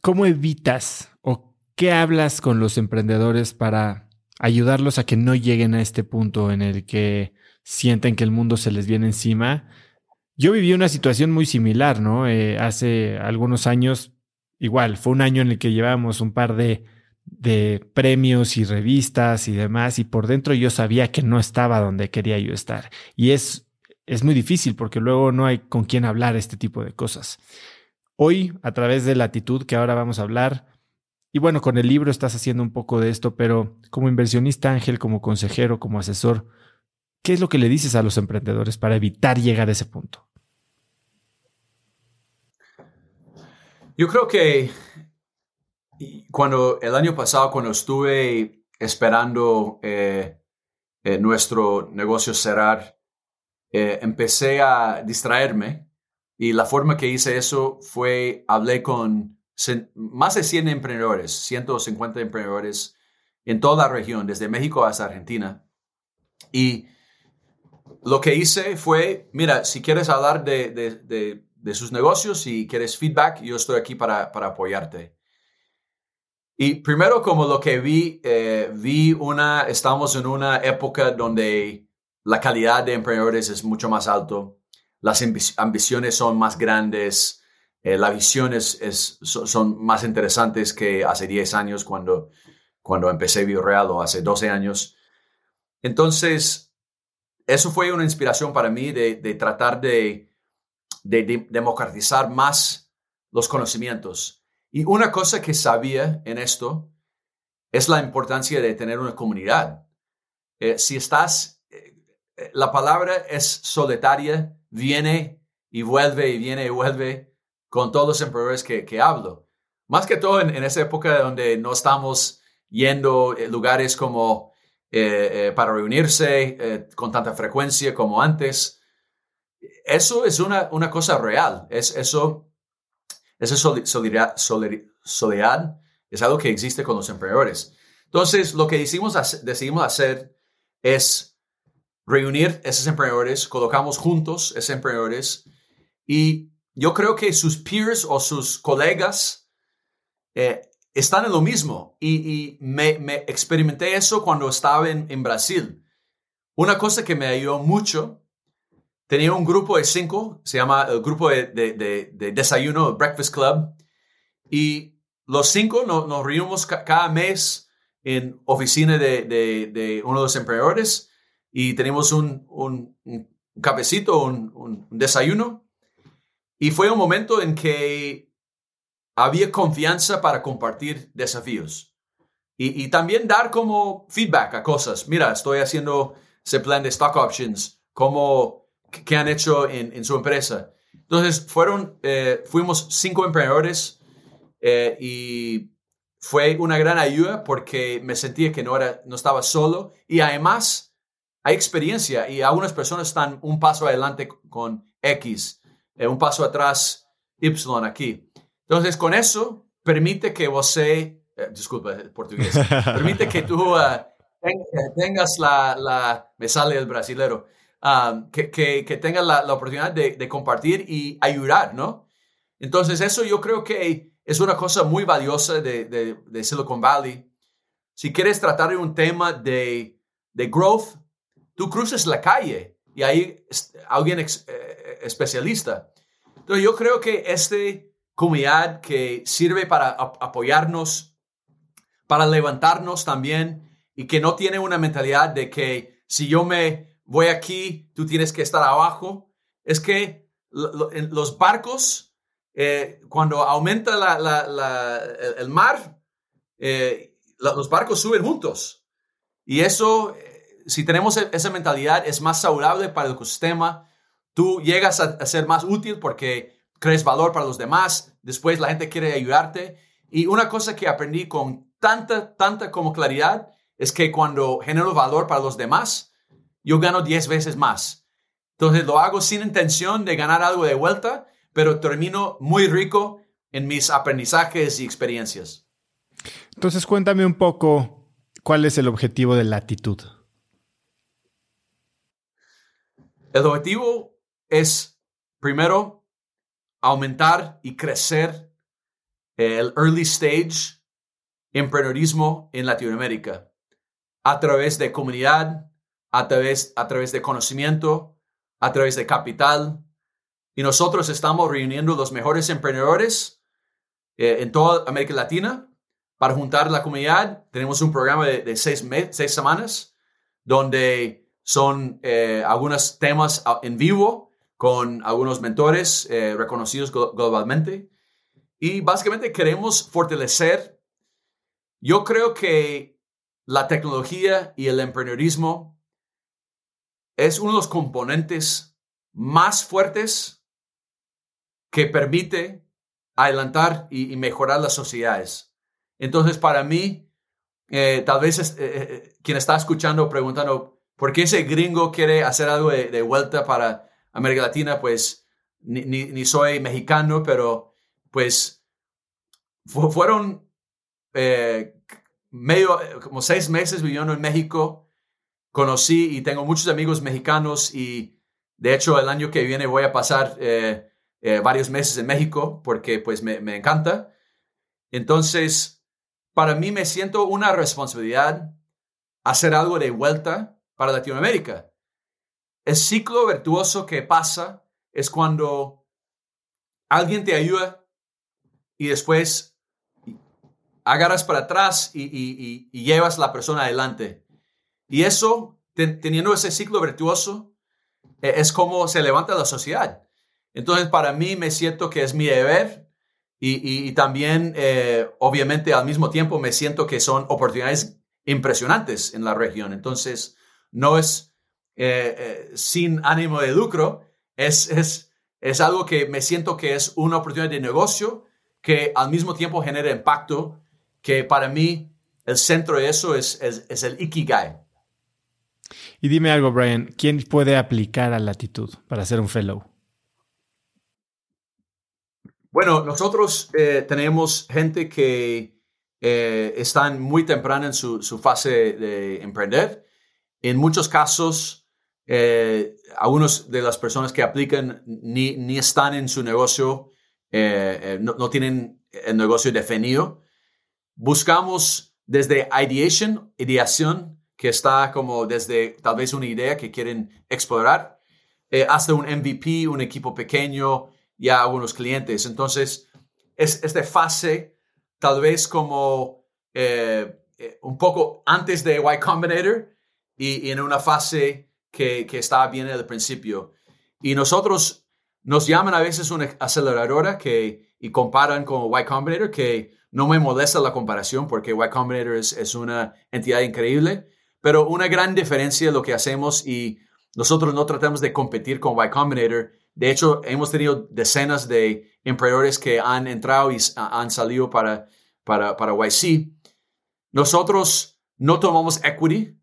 ¿cómo evitas o qué hablas con los emprendedores para ayudarlos a que no lleguen a este punto en el que sienten que el mundo se les viene encima? Yo viví una situación muy similar, ¿no? Eh, hace algunos años, igual, fue un año en el que llevábamos un par de de premios y revistas y demás, y por dentro yo sabía que no estaba donde quería yo estar. Y es, es muy difícil porque luego no hay con quién hablar este tipo de cosas. Hoy, a través de la actitud que ahora vamos a hablar, y bueno, con el libro estás haciendo un poco de esto, pero como inversionista Ángel, como consejero, como asesor, ¿qué es lo que le dices a los emprendedores para evitar llegar a ese punto? Yo creo que cuando el año pasado, cuando estuve esperando eh, eh, nuestro negocio cerrar, eh, empecé a distraerme y la forma que hice eso fue, hablé con más de 100 emprendedores, 150 emprendedores en toda la región, desde México hasta Argentina. Y lo que hice fue, mira, si quieres hablar de, de, de, sus negocios y quieres feedback, yo estoy aquí para, para apoyarte. Y primero, como lo que vi, eh, vi una, estamos en una época donde la calidad de emprendedores es mucho más alto, las ambiciones son más grandes, eh, las visiones es, son más interesantes que hace 10 años cuando, cuando empecé BioReal o hace 12 años. Entonces, eso fue una inspiración para mí de, de tratar de, de democratizar más los conocimientos y una cosa que sabía en esto es la importancia de tener una comunidad. Eh, si estás, eh, eh, la palabra es solitaria, viene y vuelve y viene y vuelve con todos los emprendedores que, que hablo. Más que todo en, esa época donde no estamos yendo a lugares como para reunirse con tanta frecuencia como antes. Eso es una, una cosa real. Es, eso esa solidaridad, solidaridad es algo que existe con los emprendedores. Entonces, lo que decidimos, decidimos hacer es reunir esos emprendedores, colocamos juntos esos emprendedores y yo creo que sus peers o sus colegas eh, están en lo mismo y, me, experimenté eso cuando estaba en, en Brasil. Una cosa que me ayudó mucho tenía un grupo de cinco, se llama el grupo de, de, desayuno, el Breakfast Club, y los cinco nos, reunimos cada mes en oficina de, uno de los emprendedores y tenemos un, un, cafecito, un, desayuno. Y fue un momento en que había confianza para compartir desafíos y, y también dar como feedback a cosas. Mira, estoy haciendo ese plan de stock options, cómo que han hecho en, su empresa. Entonces, fueron, eh, fuimos cinco emprendedores eh, y fue una gran ayuda porque me sentía que no, era, no estaba solo y además hay experiencia y algunas personas están un paso adelante con X, eh, un paso atrás Y aquí. Entonces, con eso, permite que vos, disculpa, portugués, <laughs> permite que tú tengas la, la, me sale el brasilero, Um, que, que, tengan la, oportunidad de, compartir y ayudar, ¿no? Entonces, eso yo creo que es una cosa muy valiosa de, de, Silicon Valley. Si quieres tratar de un tema de, growth, tú cruces la calle y hay alguien eh, especialista. Entonces, yo creo que esta comunidad que sirve para apoyarnos, para levantarnos también y que no tiene una mentalidad de que si yo me voy aquí, tú tienes que estar abajo. Es que los barcos, eh, cuando aumenta el mar, eh, los barcos suben juntos. Y eso, eh, si tenemos e, esa mentalidad, es más saludable para el ecosistema. Tú llegas a, ser más útil porque crees valor para los demás. Después la gente quiere ayudarte. Y una cosa que aprendí con tanta, tanta como claridad es que cuando genero valor para los demás, yo gano 10 veces más. Entonces lo hago sin intención de ganar algo de vuelta, pero termino muy rico en mis aprendizajes y experiencias. Entonces cuéntame un poco cuál es el objetivo de Latitud. El objetivo es, primero, aumentar y crecer el early stage emprendedorismo en Latinoamérica a través de comunidad, a través, a través de conocimiento, a través de capital. Y nosotros estamos reuniendo los mejores emprendedores eh, en toda América Latina para juntar la comunidad. Tenemos un programa de, seis, seis, semanas donde son eh, algunos temas en vivo con algunos mentores eh, reconocidos globalmente. Y básicamente queremos fortalecer. Yo creo que la tecnología y el emprendedorismo es uno de los componentes más fuertes que permite adelantar y, mejorar las sociedades. Entonces, para mí, eh, tal vez eh, quien está escuchando preguntando, ¿por qué ese gringo quiere hacer algo de, vuelta para América Latina? Pues ni, soy mexicano, pero pues fueron medio, como seis meses viviendo en México. Conocí y tengo muchos amigos mexicanos y de hecho el año que viene voy a pasar eh, varios meses en México porque pues me, encanta. Entonces, para mí me siento una responsabilidad hacer algo de vuelta para Latinoamérica. El ciclo virtuoso que pasa es cuando alguien te ayuda y después agarras para atrás y, llevas la persona adelante. Y eso, teniendo ese ciclo virtuoso, e, es como se levanta la sociedad. Entonces, para mí me siento que es mi deber y, también, eh, obviamente, al mismo tiempo me siento que son oportunidades impresionantes en la región. Entonces, no es eh, eh, sin ánimo de lucro, es, es, es algo que me siento que es una oportunidad de negocio que al mismo tiempo genera impacto, que para mí el centro de eso es, es, es el Ikigai. Y dime algo, Brian, ¿quién puede aplicar a latitud para ser un fellow? Bueno, nosotros eh, tenemos gente que eh, están muy temprana en su, fase de emprender. En muchos casos, eh, algunas de las personas que aplican ni, ni están en su negocio, no, tienen el negocio definido. Buscamos desde ideation, ideación, que está como desde tal vez una idea que quieren explorar, hasta un MVP, un equipo pequeño, ya algunos clientes. Entonces, es esta fase tal vez como eh, eh, un poco antes de Y Combinator y, en una fase que, que estaba bien al principio. Y nosotros nos llaman a veces una aceleradora que, y comparan con Y Combinator, que no me molesta la comparación porque Y Combinator es una entidad increíble, pero una gran diferencia lo que hacemos y nosotros no tratamos de competir con Y Combinator, de hecho, hemos tenido decenas de emprendedores que han entrado y han salido para, para, para YC. Nosotros no tomamos equity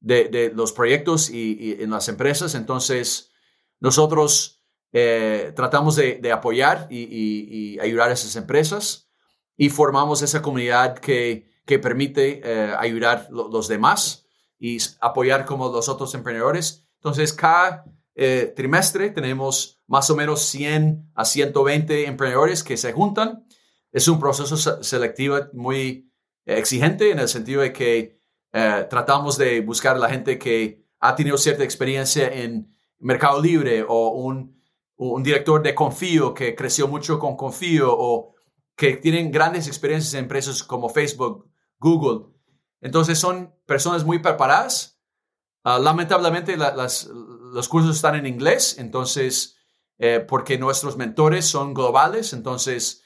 de, de los proyectos y, en las empresas, entonces nosotros eh, tratamos de, de apoyar y, y, ayudar a esas empresas y formamos esa comunidad que, que permite eh, ayudar a los demás y apoyar como los otros emprendedores. Entonces, cada eh, trimestre tenemos más o menos 100 a 120 emprendedores que se juntan. Es un proceso selectivo muy exigente en el sentido de que eh, tratamos de buscar a la gente que ha tenido cierta experiencia en Mercado Libre o un, un director de Confío que creció mucho con Confío o que tienen grandes experiencias en empresas como Facebook, Google. Entonces son personas muy preparadas. Ah, lamentablemente los cursos están en inglés, entonces, eh, porque nuestros mentores son globales, entonces,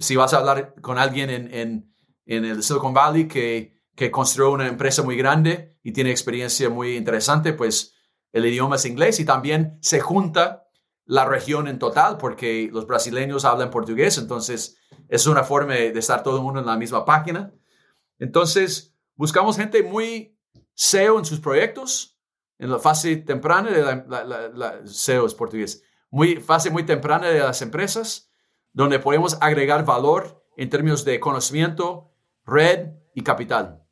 si vas a hablar con alguien en, en, en el Silicon Valley que, que construyó una empresa muy grande y tiene experiencia muy interesante, pues el idioma es inglés y también se junta la región en total porque los brasileños hablan portugués, entonces es una forma de estar todo el mundo en la misma página. Entonces, buscamos gente muy SEO en sus proyectos, en la fase temprana de la, la, SEO es portugués, muy, fase muy temprana de las empresas, donde podemos agregar valor en términos de conocimiento, red y capital.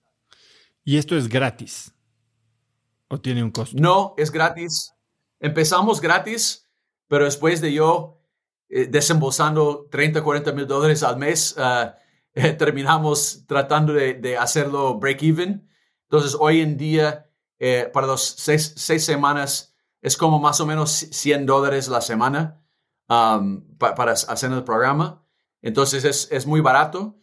¿Y esto es gratis? ¿O tiene un costo? No, es gratis. Empezamos gratis, pero después de yo eh, desembolsando 30, 40 mil dólares al mes, ah, <laughs> terminamos tratando de, hacerlo break-even. Entonces, hoy en día eh, para los seis, semanas es como más o menos 100 dólares la semana um, para hacer el programa. Entonces es, muy barato.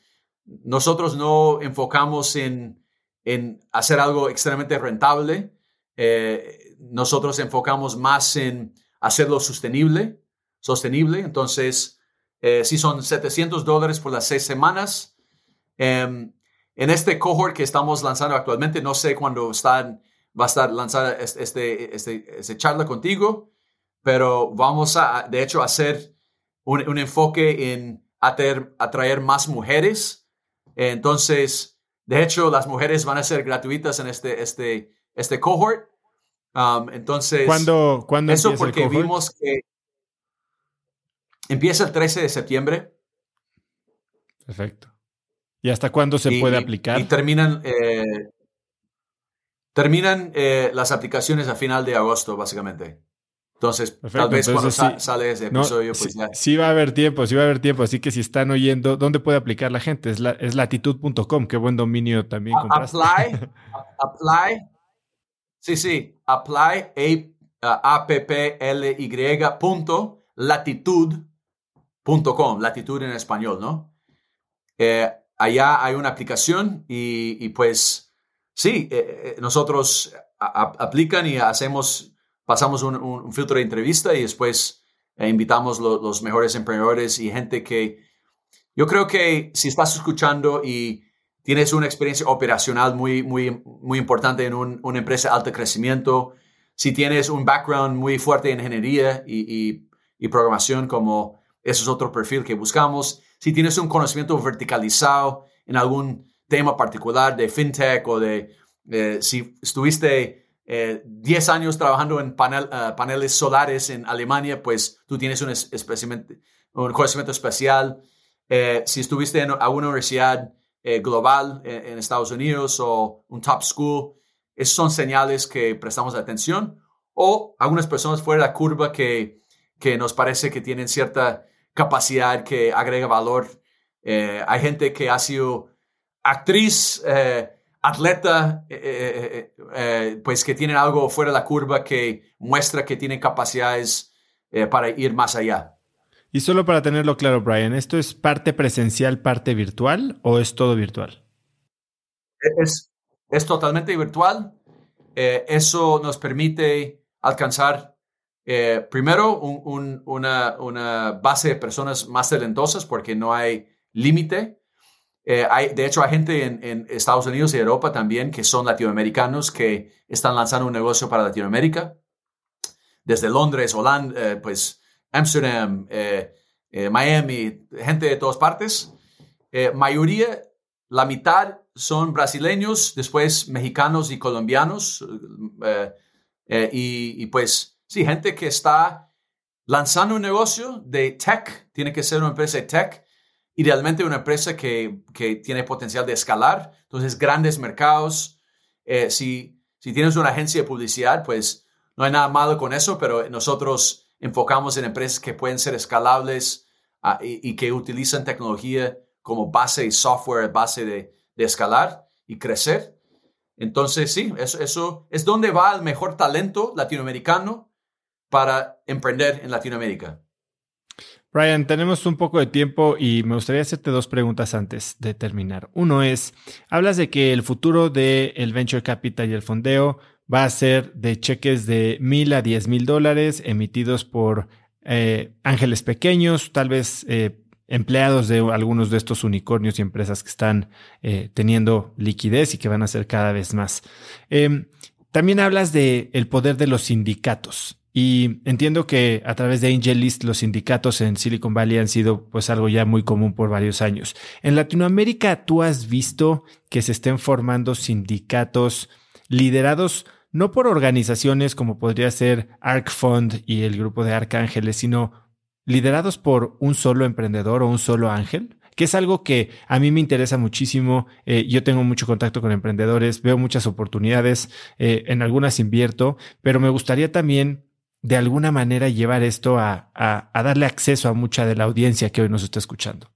Nosotros no enfocamos en, en hacer algo extremadamente rentable. Eh, nosotros enfocamos más en hacerlo sostenible. sostenible. Entonces, eh, si son 700 dólares por las seis semanas. Em, en este cohort que estamos lanzando actualmente, no sé cuándo están va a estar lanzada este, este, este, charla contigo, pero vamos a, de hecho, hacer un, un, enfoque en atraer, atraer más mujeres. Entonces, de hecho, las mujeres van a ser gratuitas en este, este, este cohort. Um, entonces, ¿cuándo, ¿cuándo eso porque vimos que empieza el 13 de septiembre. Perfecto. ¿Y hasta cuándo se puede aplicar? Y terminan, eh, terminan eh, las aplicaciones a final de agosto, básicamente. Entonces, tal vez cuando sale ese episodio, pues ya. Sí va a haber tiempo, sí va a haber tiempo. Así que si están oyendo, ¿dónde puede aplicar la gente? Es, la, es latitud.com, qué buen dominio también. Apply, <laughs> apply. Sí, sí, apply, a, p p l y punto, latitud.com, latitud en español, ¿no? Eh, allá hay una aplicación y, pues sí, eh, eh, nosotros aplican y hacemos pasamos un, filtro de entrevista y después invitamos los mejores emprendedores y gente que yo creo que si estás escuchando y tienes una experiencia operacional muy, muy, muy importante en una empresa de alto crecimiento, si tienes un background muy fuerte en ingeniería y, programación, como ese es otro perfil que buscamos, si tienes un conocimiento verticalizado en algún tema particular de fintech o de eh, si estuviste 10 eh, años trabajando en eh, paneles solares en Alemania, pues tú tienes un, conocimiento especial. Si estuviste en alguna universidad global en, Estados Unidos o un top school, esos son señales que prestamos atención. O algunas personas fuera de la curva que, que nos parece que tienen cierta capacidad que agrega valor. hay gente que ha sido actriz, atleta, eh, eh, eh, pues que tienen algo fuera de la curva que muestra que tienen capacidades para ir más allá. Y solo para tenerlo claro, Brian, ¿esto es parte presencial, parte virtual o es todo virtual? Es, es totalmente virtual. eso nos permite alcanzar primero una, base de personas más talentosas porque no hay límite eh, hay, de hecho, hay gente en, Estados Unidos y Europa también que son latinoamericanos que están lanzando un negocio para Latinoamérica. Desde Londres, Holanda, eh, pues Amsterdam, eh, Miami, gente de todas partes. mayoría, la mitad son brasileños, después mexicanos y colombianos. Y pues, sí, gente que está lanzando un negocio de tech, tiene que ser una empresa de tech idealmente una empresa que, tiene potencial de escalar, entonces grandes mercados. Eh, si, si tienes una agencia de publicidad, pues no hay nada malo con eso, pero nosotros enfocamos en empresas que pueden ser escalables ah, y, que utilizan tecnología como base y software, base de, escalar y crecer. Entonces, sí, eso, eso es donde va el mejor talento latinoamericano para emprender en Latinoamérica. Brian, tenemos un poco de tiempo y me gustaría hacerte dos preguntas antes de terminar. Uno es, hablas de que el futuro del venture capital y el fondeo va a ser de cheques de mil a diez mil dólares emitidos por eh, ángeles pequeños, tal vez eh, empleados de algunos de estos unicornios y empresas que están eh, teniendo liquidez y que van a ser cada vez más. Em, también hablas de el poder de los sindicatos. Y entiendo que a través de AngelList los sindicatos en Silicon Valley han sido pues algo ya muy común por varios años. En Latinoamérica, ¿tú has visto que se estén formando sindicatos liderados no por organizaciones como podría ser ARC Fund y el grupo de Arcángeles, sino liderados por un solo emprendedor o un solo ángel? que es algo que a mí me interesa muchísimo. Eh, yo tengo mucho contacto con emprendedores, veo muchas oportunidades, eh, en algunas invierto, pero me gustaría también de alguna manera llevar esto a, darle acceso a mucha de la audiencia que hoy nos está escuchando.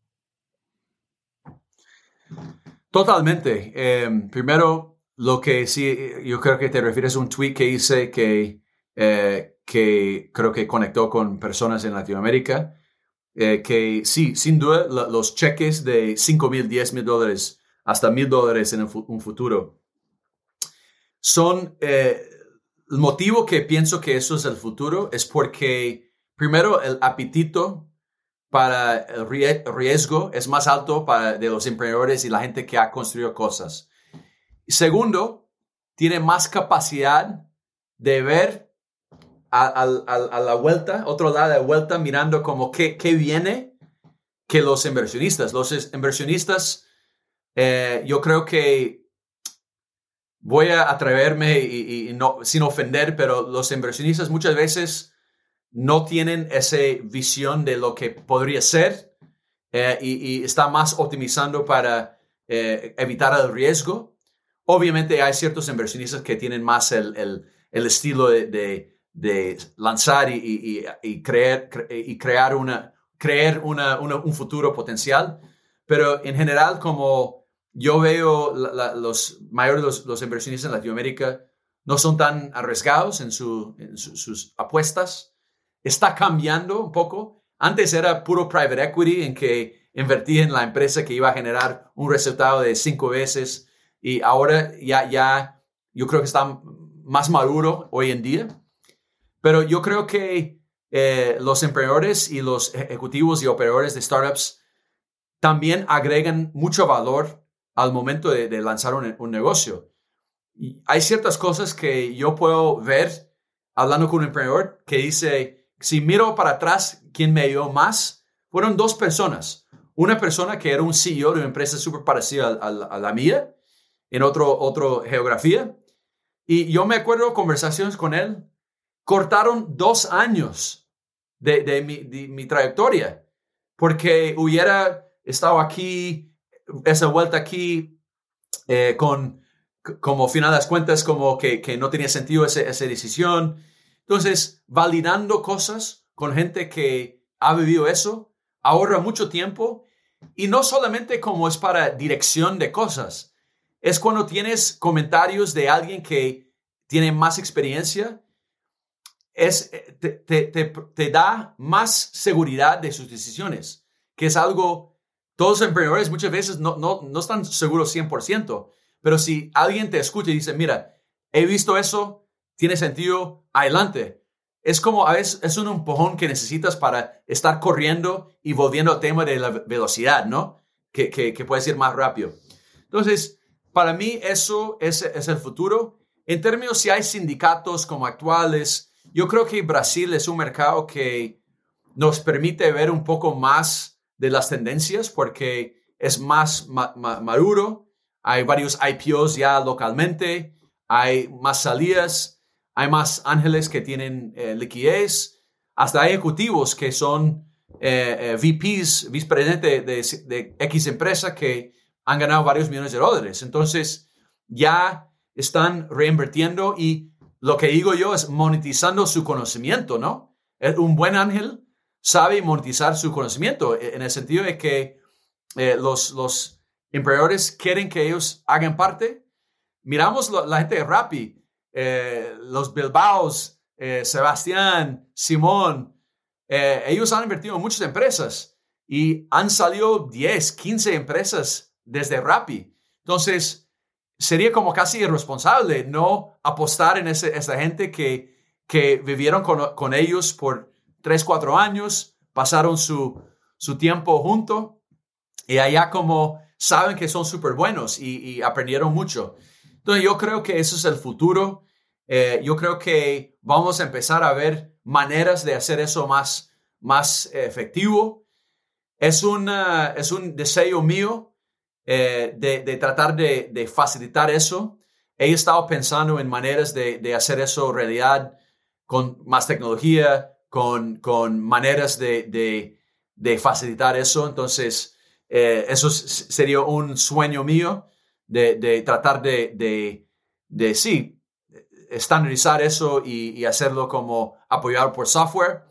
Totalmente. Em, primero, lo que sí, yo creo que te refieres a un tweet que hice que, eh, que creo que conectó con personas en Latinoamérica. Eh, que sí, sin duda, los cheques de 5 mil, 10 mil dólares, hasta mil dólares en un futuro, son eh, el motivo que pienso que eso es el futuro es porque, primero, el apetito para el riesgo es más alto de los emprendedores y la gente que ha construido cosas. Segundo, tiene más capacidad de ver a, la vuelta, otro lado de la vuelta, mirando como qué, qué viene, que los inversionistas. Los inversionistas, eh, yo creo que voy a atreverme y, no, sin ofender, pero los inversionistas muchas veces no tienen esa visión de lo que podría ser eh, y, están más optimizando para eh, evitar el riesgo. Obviamente hay ciertos inversionistas que tienen más el, el, estilo de, de, lanzar y, y, creer, y crear una, creer una, un futuro potencial, pero en general como yo veo los mayores los, los, inversionistas en Latinoamérica no son tan arriesgados en, su, en sus apuestas. Está cambiando un poco. Antes era puro private equity en que invertía en la empresa que iba a generar un resultado de cinco veces y ahora ya, ya yo creo que está más maduro hoy en día. Pero yo creo que eh, los emprendedores y los ejecutivos y operadores de startups también agregan mucho valor al momento de, lanzar un, negocio. Hay ciertas cosas que yo puedo ver hablando con un emprendedor que dice, si miro para atrás, ¿quién me ayudó más? Fueron dos personas. Una persona que era un CEO de una empresa súper parecida a, la mía, en otro, otro geografía. Y yo me acuerdo conversaciones con él. Cortaron dos años de, mi, trayectoria, porque hubiera estado aquí, esa vuelta aquí, eh, con como final de cuentas, como que, no tenía sentido esa, esa decisión. Entonces, validando cosas con gente que ha vivido eso, ahorra mucho tiempo y no solamente como es para dirección de cosas, es cuando tienes comentarios de alguien que tiene más experiencia es, eh, te, te, da más seguridad de sus decisiones, que es algo, todos los emprendedores muchas veces no, no, no están seguros 100%, pero si alguien te escucha y dice, mira, he visto eso, tiene sentido, adelante. Es como a veces es un empujón que necesitas para estar corriendo y volviendo al tema de la velocidad, ¿no? Que, que, que puedes ir más rápido. Entonces, para mí eso es, es el futuro. En términos si hay sindicatos como actuales, yo creo que Brasil es un mercado que nos permite ver un poco más de las tendencias porque es más maduro. Hay varios IPOs ya localmente, hay más salidas, hay más ángeles que tienen eh, liquidez, hasta hay ejecutivos que son eh, eh, VPs, vicepresidente de, de X empresa que han ganado varios millones de dólares. Entonces, ya están reinvirtiendo y lo que digo yo es monetizando su conocimiento, ¿no? Un buen ángel sabe monetizar su conocimiento e, en el sentido de que eh, los, los emprendedores quieren que ellos hagan parte. Miramos la gente de Rappi, eh, los Bilbaos, eh, Sebastián, Simón, ellos han invertido en muchas empresas y han salido 10, 15 empresas desde Rappi. Entonces, sería como casi irresponsable no apostar en ese, esa gente que, que vivieron con, con, ellos por tres, cuatro años, pasaron su, su tiempo junto y allá como saben que son súper buenos y, aprendieron mucho. Entonces yo creo que eso es el futuro. Eh, yo creo que vamos a empezar a ver maneras de hacer eso más, más efectivo. Es, una, es un deseo mío eh, de, tratar de, facilitar eso. He estado pensando en maneras de, hacer eso realidad con más tecnología, con, con maneras de, facilitar eso. Entonces, eh, eso sería un sueño mío de, tratar de, sí, estandarizar eso y, hacerlo como apoyado por software.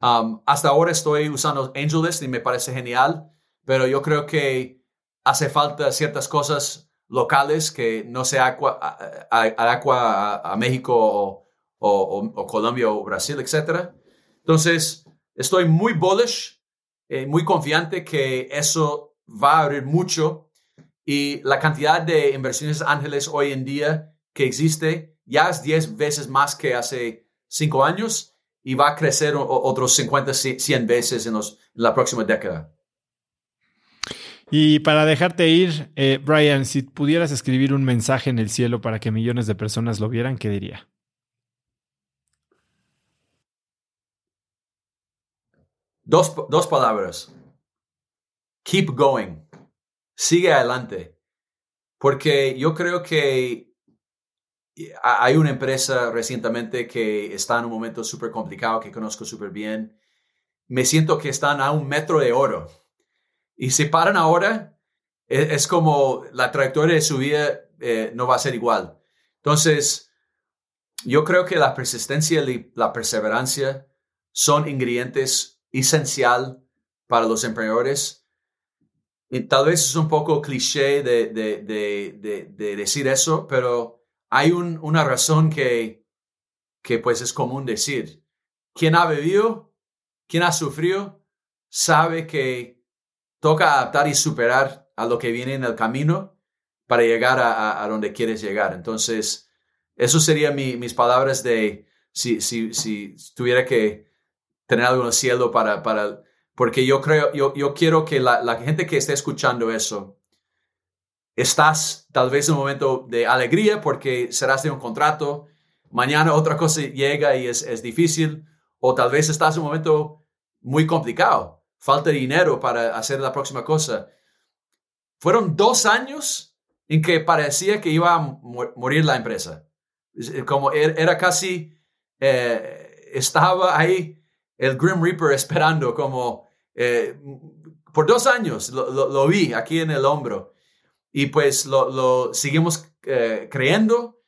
Um, hasta ahora estoy usando AngelList y me parece genial, pero yo creo que hace falta ciertas cosas locales que no se aqua a, a, México o, o, Colombia o Brasil, etc. Entonces, estoy muy bullish, eh, muy confiante que eso va a abrir mucho y la cantidad de inversiones ángeles hoy en día que existe ya es 10 veces más que hace 5 años y va a crecer otros 50, 100 veces en, los, la próxima década. Y para dejarte ir, eh, Brian, si pudieras escribir un mensaje en el cielo para que millones de personas lo vieran, ¿qué diría? Dos, dos palabras. keep going, sigue adelante, porque yo creo que hay una empresa recientemente que está en un momento súper complicado que conozco súper bien. Me siento que están a un metro de oro. Y si paran ahora, e, es, como la trayectoria de su vida eh, no va a ser igual. Entonces, yo creo que la persistencia y la perseverancia son ingredientes esencial para los emprendedores. Y tal vez es un poco cliché de, de, decir eso, pero hay una razón que, que pues es común decir. Quien ha vivido, quien ha sufrido, sabe que toca adaptar y superar a lo que viene en el camino para llegar a, a, donde quieres llegar. Entonces, eso serían mis palabras de si, si, si tuviera que tener algo en el cielo para, para porque yo creo, yo, yo quiero que la, la gente que esté escuchando eso, estás tal vez en un momento de alegría porque serás de un contrato, mañana otra cosa llega y es, es difícil, o tal vez estás en un momento muy complicado, falta dinero para hacer la próxima cosa. Fueron dos años en que parecía que iba a morir la empresa. Como er, era casi, eh, estaba ahí el Grim Reaper esperando como eh, por dos años lo, vi aquí en el hombro y pues lo, seguimos eh, creyendo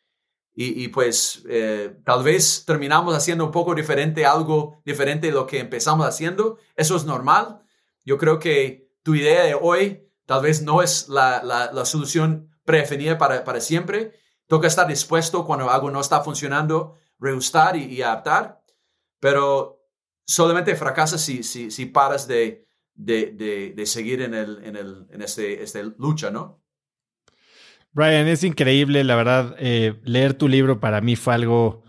y, pues eh, tal vez terminamos haciendo un poco diferente, algo diferente de lo que empezamos haciendo. Eso es normal. Yo creo que tu idea de hoy tal vez no es la, la, solución predefinida para, para siempre. Toca estar dispuesto cuando algo no está funcionando, reajustar y, y adaptar. Pero solamente fracasas si, si, si paras de, de, de, seguir en, el, en, el, en este, este lucha, ¿no? Brian, es increíble, la verdad, eh, leer tu libro para mí fue algo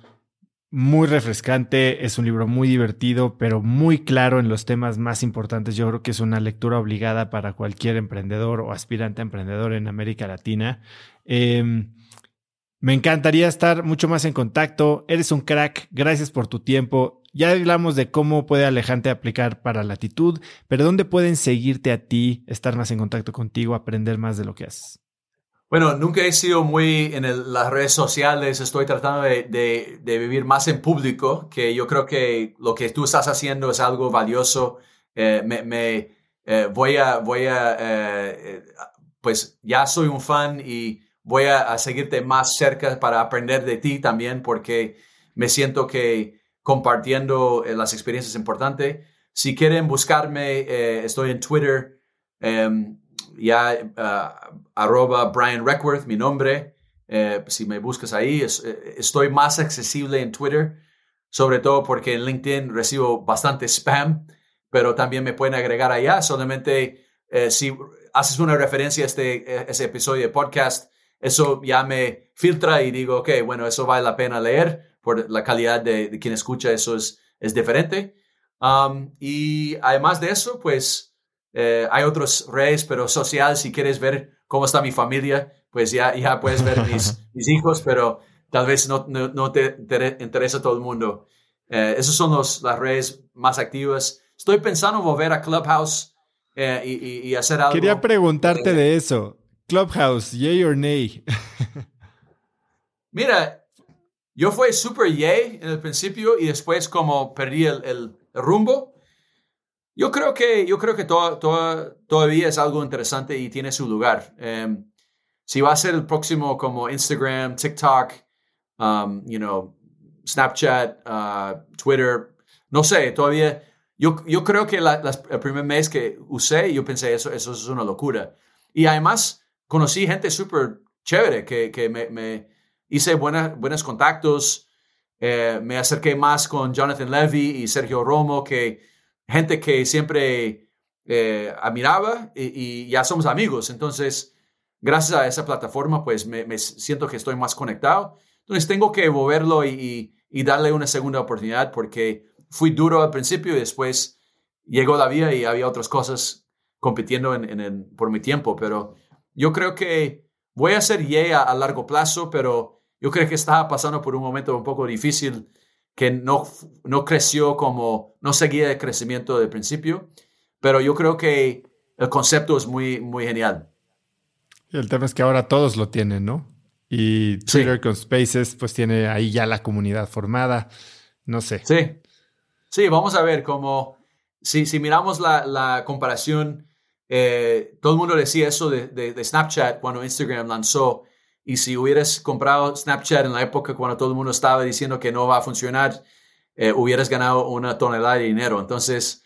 muy refrescante, es un libro muy divertido, pero muy claro en los temas más importantes. Yo creo que es una lectura obligada para cualquier emprendedor o aspirante a emprendedor en América Latina. Em, me encantaría estar mucho más en contacto. Eres un crack. Gracias por tu tiempo. Ya hablamos de cómo puede Alejante aplicar para latitud, pero ¿dónde pueden seguirte a ti, estar más en contacto contigo, aprender más de lo que haces? Bueno, nunca he sido muy en las redes sociales. Estoy tratando de, vivir más en público, que yo creo que lo que tú estás haciendo es algo valioso. Eh, me, eh, voy a, voy a, eh, pues ya soy un fan y voy a, seguirte más cerca para aprender de ti también, porque me siento que compartiendo eh, las experiencias es importante. Si quieren buscarme, eh, estoy en Twitter, em, ya uh, arroba Brian Reckworth, mi nombre. Eh, si me buscas ahí, estoy más accesible en Twitter, sobre todo porque en LinkedIn recibo bastante spam, pero también me pueden agregar allá. Solamente si haces una referencia a este, ese episodio de podcast, eso ya me filtra y digo, ok, bueno, eso vale la pena leer por la calidad de, quien escucha, eso es, es diferente. Um, y además de eso, pues eh, hay otros redes, pero social, si quieres ver cómo está mi familia, pues ya, ya puedes ver <laughs> mis, mis hijos, pero tal vez no, no, te, interesa todo el mundo. Eh, esas son los, las redes más activas. Estoy pensando volver a Clubhouse eh, y, y, hacer algo. Quería preguntarte de eso. Clubhouse, yay or nay. <laughs> Mira, yo fui super yay en el principio y después como perdí el, rumbo. Yo creo que, yo creo que todavía es algo interesante y tiene su lugar. Em, si va a ser el próximo como Instagram, TikTok, um, you know, Snapchat, uh, Twitter, no sé, todavía. Yo, yo creo que el primer mes que usé, yo pensé eso, eso es una locura. Y además, conocí gente súper chévere que, que me, hice buenas buenos contactos. Eh, me acerqué más con Jonathan Levy y Sergio Romo, que gente que siempre eh, admiraba y, ya somos amigos. Entonces, gracias a esa plataforma, pues me, siento que estoy más conectado. Entonces, tengo que moverlo y, y, darle una segunda oportunidad porque fui duro al principio y después llegó la vida y había otras cosas compitiendo en, por mi tiempo, pero yo creo que voy a ser yeah a, largo plazo, pero yo creo que estaba pasando por un momento un poco difícil que no, no creció como, no seguía el crecimiento del principio, pero yo creo que el concepto es muy, muy genial. El tema es que ahora todos lo tienen, ¿no? Y Twitter con Spaces, pues tiene ahí ya la comunidad formada. No sé. Sí. Sí, vamos a ver cómo. Si, si miramos la, la comparación, eh, todo el mundo decía eso de, de, Snapchat cuando Instagram lanzó. Y si hubieras comprado Snapchat en la época cuando todo el mundo estaba diciendo que no va a funcionar, eh, hubieras ganado una tonelada de dinero. Entonces,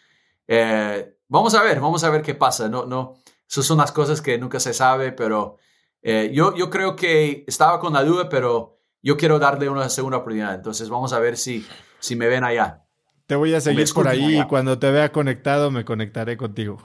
eh, vamos a ver, vamos a ver qué pasa. No, no, esas son las cosas que nunca se sabe, pero eh, yo, yo creo que estaba con la duda, pero yo quiero darle una segunda oportunidad. Entonces vamos a ver si, si me ven allá. Te voy a seguir por ahí y cuando te vea conectado me conectaré contigo.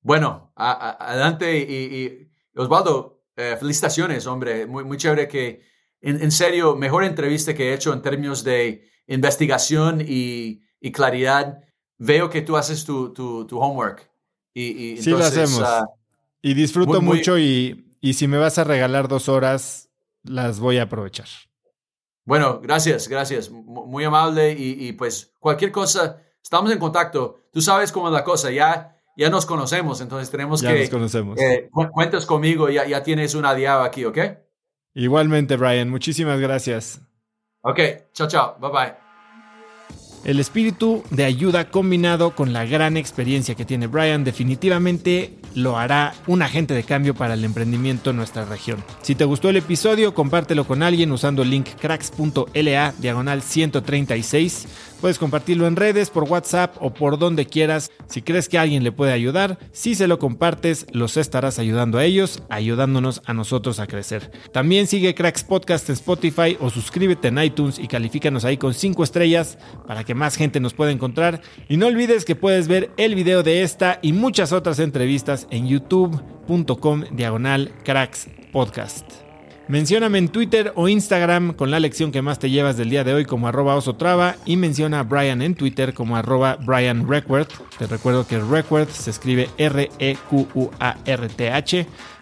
Bueno, adelante y, Osvaldo, eh, felicitaciones, hombre. Muy, muy chévere que, en, serio, mejor entrevista que he hecho en términos de investigación y, claridad. Veo que tú haces tu, tu, homework. Y, sí, lo hacemos. Ah, y disfruto mucho y y si me vas a regalar dos horas, las voy a aprovechar. Bueno, gracias, gracias. Muy amable y, pues cualquier cosa, estamos en contacto. Tú sabes cómo es la cosa, ya, ya nos conocemos, entonces tenemos ya que... Nos conocemos. Eh, cuentas conmigo, ya, ya tienes una diada aquí, ¿ok? Igualmente, Brian. Muchísimas gracias. Ok, chao, chao. Bye bye. El espíritu de ayuda combinado con la gran experiencia que tiene Brian definitivamente lo hará un agente de cambio para el emprendimiento en nuestra región. Si te gustó el episodio, compártelo con alguien usando el link cracks.la diagonal 136 Puedes compartirlo en redes, por WhatsApp o por donde quieras. Si crees que alguien le puede ayudar, si se lo compartes, los estarás ayudando a ellos, ayudándonos a nosotros a crecer. También sigue Cracks Podcast en Spotify o suscríbete en iTunes y califícanos ahí con 5 estrellas para que más gente nos pueda encontrar. Y no olvides que puedes ver el video de esta y muchas otras entrevistas en youtube.com diagonal cracks podcast. Mencióname en Twitter o Instagram con la lección que más te llevas del día de hoy como arroba osotrava y menciona a Brian en Twitter como arroba Brian. Te recuerdo que Reckworth se escribe R-E-Q-U-A-R-T-H.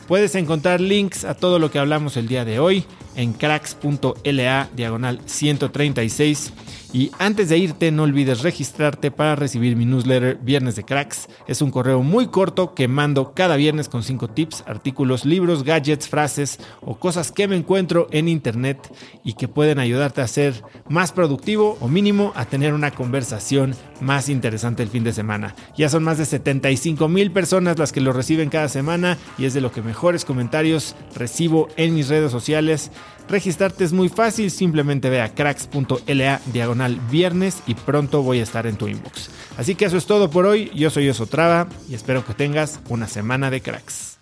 Puedes encontrar links a todo lo que hablamos el día de hoy en cracks.la diagonal 136 y antes de irte, no olvides registrarte para recibir mi newsletter Viernes de Cracks. Es un correo muy corto que mando cada viernes con 5 tips, artículos, libros, gadgets, frases o cosas que me encuentro en internet y que pueden ayudarte a ser más productivo o mínimo a tener una conversación más interesante el fin de semana. Ya son más de 75 mil personas las que lo reciben cada semana y es de lo que mejores comentarios recibo en mis redes sociales. Registrarte es muy fácil, simplemente ve a cracks.la diagonal viernes y pronto voy a estar en tu inbox. Así que eso es todo por hoy, yo soy Osotrava y espero que tengas una semana de cracks.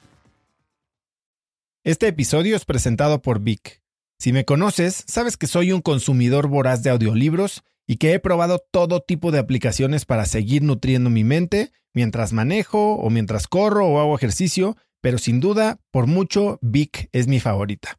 Este episodio es presentado por Vic. Si me conoces, sabes que soy un consumidor voraz de audiolibros y que he probado todo tipo de aplicaciones para seguir nutriendo mi mente mientras manejo o mientras corro o hago ejercicio, pero sin duda, por mucho, Vic es mi favorita.